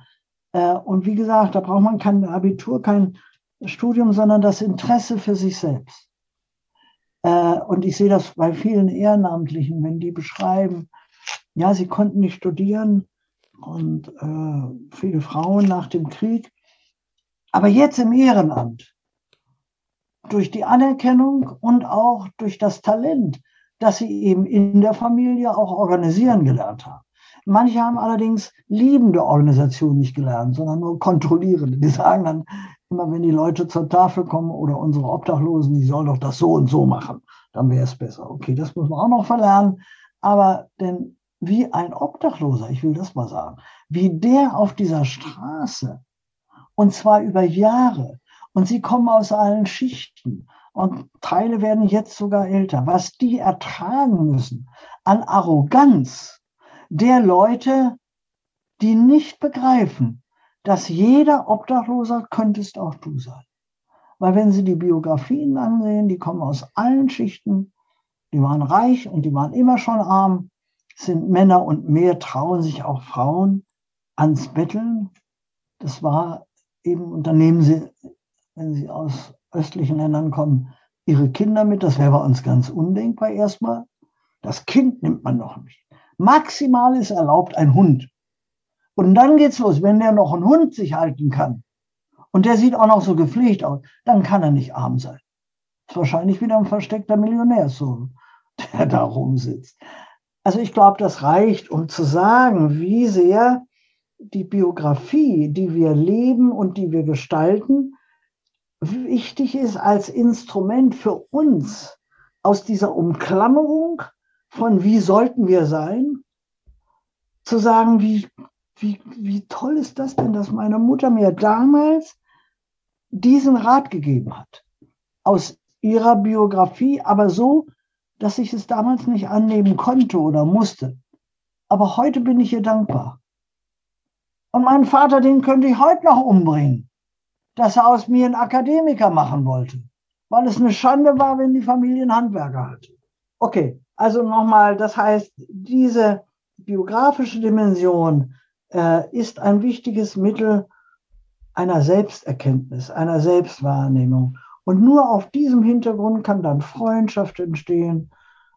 Äh, und wie gesagt, da braucht man kein Abitur, kein Studium, sondern das Interesse für sich selbst. Äh, und ich sehe das bei vielen Ehrenamtlichen, wenn die beschreiben, ja, sie konnten nicht studieren, und äh, viele Frauen nach dem Krieg. Aber jetzt im Ehrenamt, durch die Anerkennung und auch durch das Talent, das sie eben in der Familie auch organisieren gelernt haben. Manche haben allerdings liebende Organisationen nicht gelernt, sondern nur kontrollierende. Die sagen dann immer, wenn die Leute zur Tafel kommen oder unsere Obdachlosen, die sollen doch das so und so machen, dann wäre es besser. Okay, das muss man auch noch verlernen. Aber denn wie ein Obdachloser, ich will das mal sagen, wie der auf dieser Straße, und zwar über Jahre, und sie kommen aus allen Schichten, und Teile werden jetzt sogar älter, was die ertragen müssen an Arroganz der Leute, die nicht begreifen, dass jeder Obdachloser könntest auch du sein. Weil wenn Sie die Biografien ansehen, die kommen aus allen Schichten, die waren reich und die waren immer schon arm, sind Männer und mehr trauen sich auch Frauen ans Betteln. Das war eben, und dann nehmen sie, wenn sie aus östlichen Ländern kommen, ihre Kinder mit. Das wäre bei uns ganz undenkbar erstmal. Das Kind nimmt man noch nicht. Maximal ist erlaubt ein Hund. Und dann geht's los. Wenn der noch einen Hund sich halten kann und der sieht auch noch so gepflegt aus, dann kann er nicht arm sein. Ist wahrscheinlich wieder ein versteckter Millionärssohn, [laughs] der da rumsitzt. Also ich glaube, das reicht, um zu sagen, wie sehr die Biografie, die wir leben und die wir gestalten, wichtig ist als Instrument für uns aus dieser Umklammerung von wie sollten wir sein, zu sagen, wie, wie, wie toll ist das denn, dass meine Mutter mir damals diesen Rat gegeben hat. Aus ihrer Biografie, aber so, dass ich es damals nicht annehmen konnte oder musste. Aber heute bin ich ihr dankbar. Und meinen Vater, den könnte ich heute noch umbringen, dass er aus mir einen Akademiker machen wollte, weil es eine Schande war, wenn die Familie einen Handwerker hatte. Okay, also nochmal, das heißt, diese biografische Dimension äh, ist ein wichtiges Mittel einer Selbsterkenntnis, einer Selbstwahrnehmung. Und nur auf diesem Hintergrund kann dann Freundschaft entstehen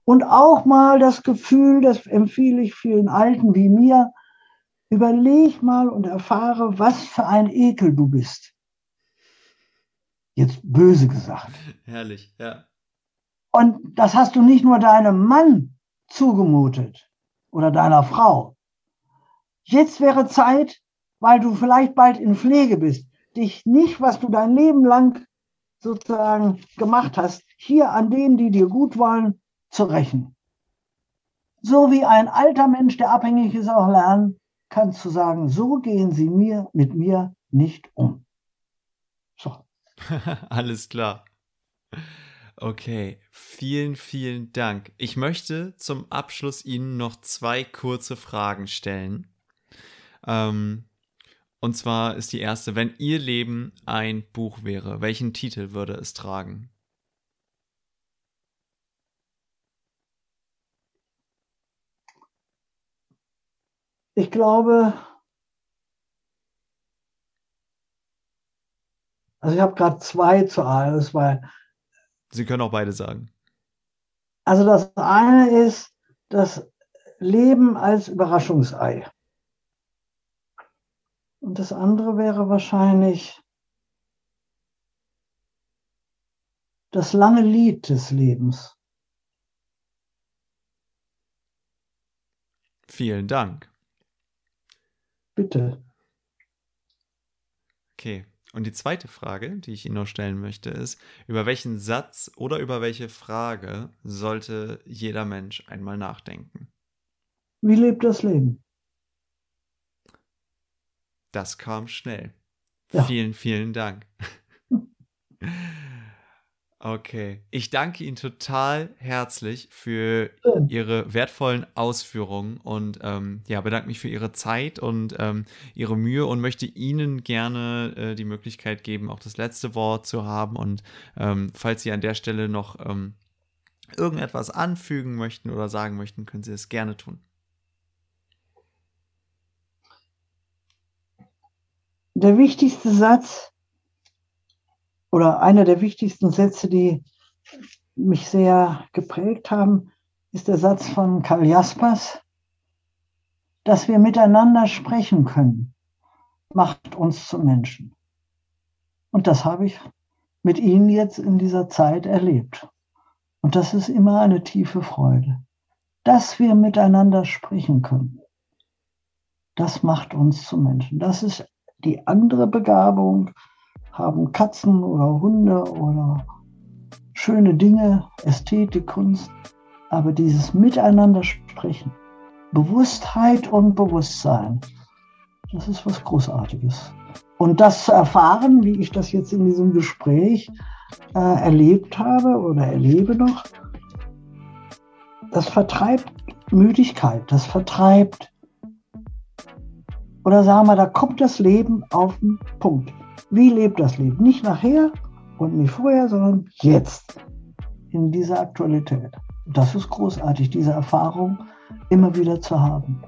und auch mal das Gefühl, das empfehle ich vielen Alten wie mir, überleg mal und erfahre, was für ein Ekel du bist. Jetzt böse gesagt. Herrlich, ja. Und das hast du nicht nur deinem Mann zugemutet oder deiner Frau. Jetzt wäre Zeit, weil du vielleicht bald in Pflege bist, dich nicht, was du dein Leben lang sozusagen gemacht hast, hier an denen, die dir gut wollen, zu rächen. So wie ein alter Mensch, der abhängig ist, auch lernen, kannst du sagen, so gehen sie mir mit mir nicht um. So. [laughs] Alles klar. Okay, vielen, vielen Dank. Ich möchte zum Abschluss Ihnen noch zwei kurze Fragen stellen. Ähm, und zwar ist die erste, wenn Ihr Leben ein Buch wäre, welchen Titel würde es tragen? Ich glaube, also ich habe gerade zwei zu alles, weil. Sie können auch beide sagen. Also das eine ist das Leben als Überraschungsei. Und das andere wäre wahrscheinlich das lange Lied des Lebens. Vielen Dank. Bitte. Okay. Und die zweite Frage, die ich Ihnen noch stellen möchte, ist, über welchen Satz oder über welche Frage sollte jeder Mensch einmal nachdenken? Wie lebt das Leben? Das kam schnell. Ja. Vielen, vielen Dank. [laughs] Okay. Ich danke Ihnen total herzlich für. Ihre wertvollen Ausführungen und ähm, ja, bedanke mich für Ihre Zeit und ähm, Ihre Mühe und möchte Ihnen gerne äh, die Möglichkeit geben, auch das letzte Wort zu haben. Und ähm, falls Sie an der Stelle noch ähm, irgendetwas anfügen möchten oder sagen möchten, können Sie es gerne tun. Der wichtigste Satz oder einer der wichtigsten Sätze, die mich sehr geprägt haben, ist der Satz von Karl Jaspers, dass wir miteinander sprechen können, macht uns zu Menschen. Und das habe ich mit Ihnen jetzt in dieser Zeit erlebt. Und das ist immer eine tiefe Freude, dass wir miteinander sprechen können. Das macht uns zu Menschen. Das ist die andere Begabung, haben Katzen oder Hunde oder schöne Dinge, Ästhetik, Kunst, aber dieses Miteinander sprechen, Bewusstheit und Bewusstsein, das ist was Großartiges. Und das zu erfahren, wie ich das jetzt in diesem Gespräch äh, erlebt habe oder erlebe noch, das vertreibt Müdigkeit, das vertreibt, oder sagen wir, da kommt das Leben auf den Punkt. Wie lebt das Leben? Nicht nachher und nicht vorher, sondern jetzt, in dieser Aktualität. Das ist großartig, diese Erfahrung immer wieder zu haben.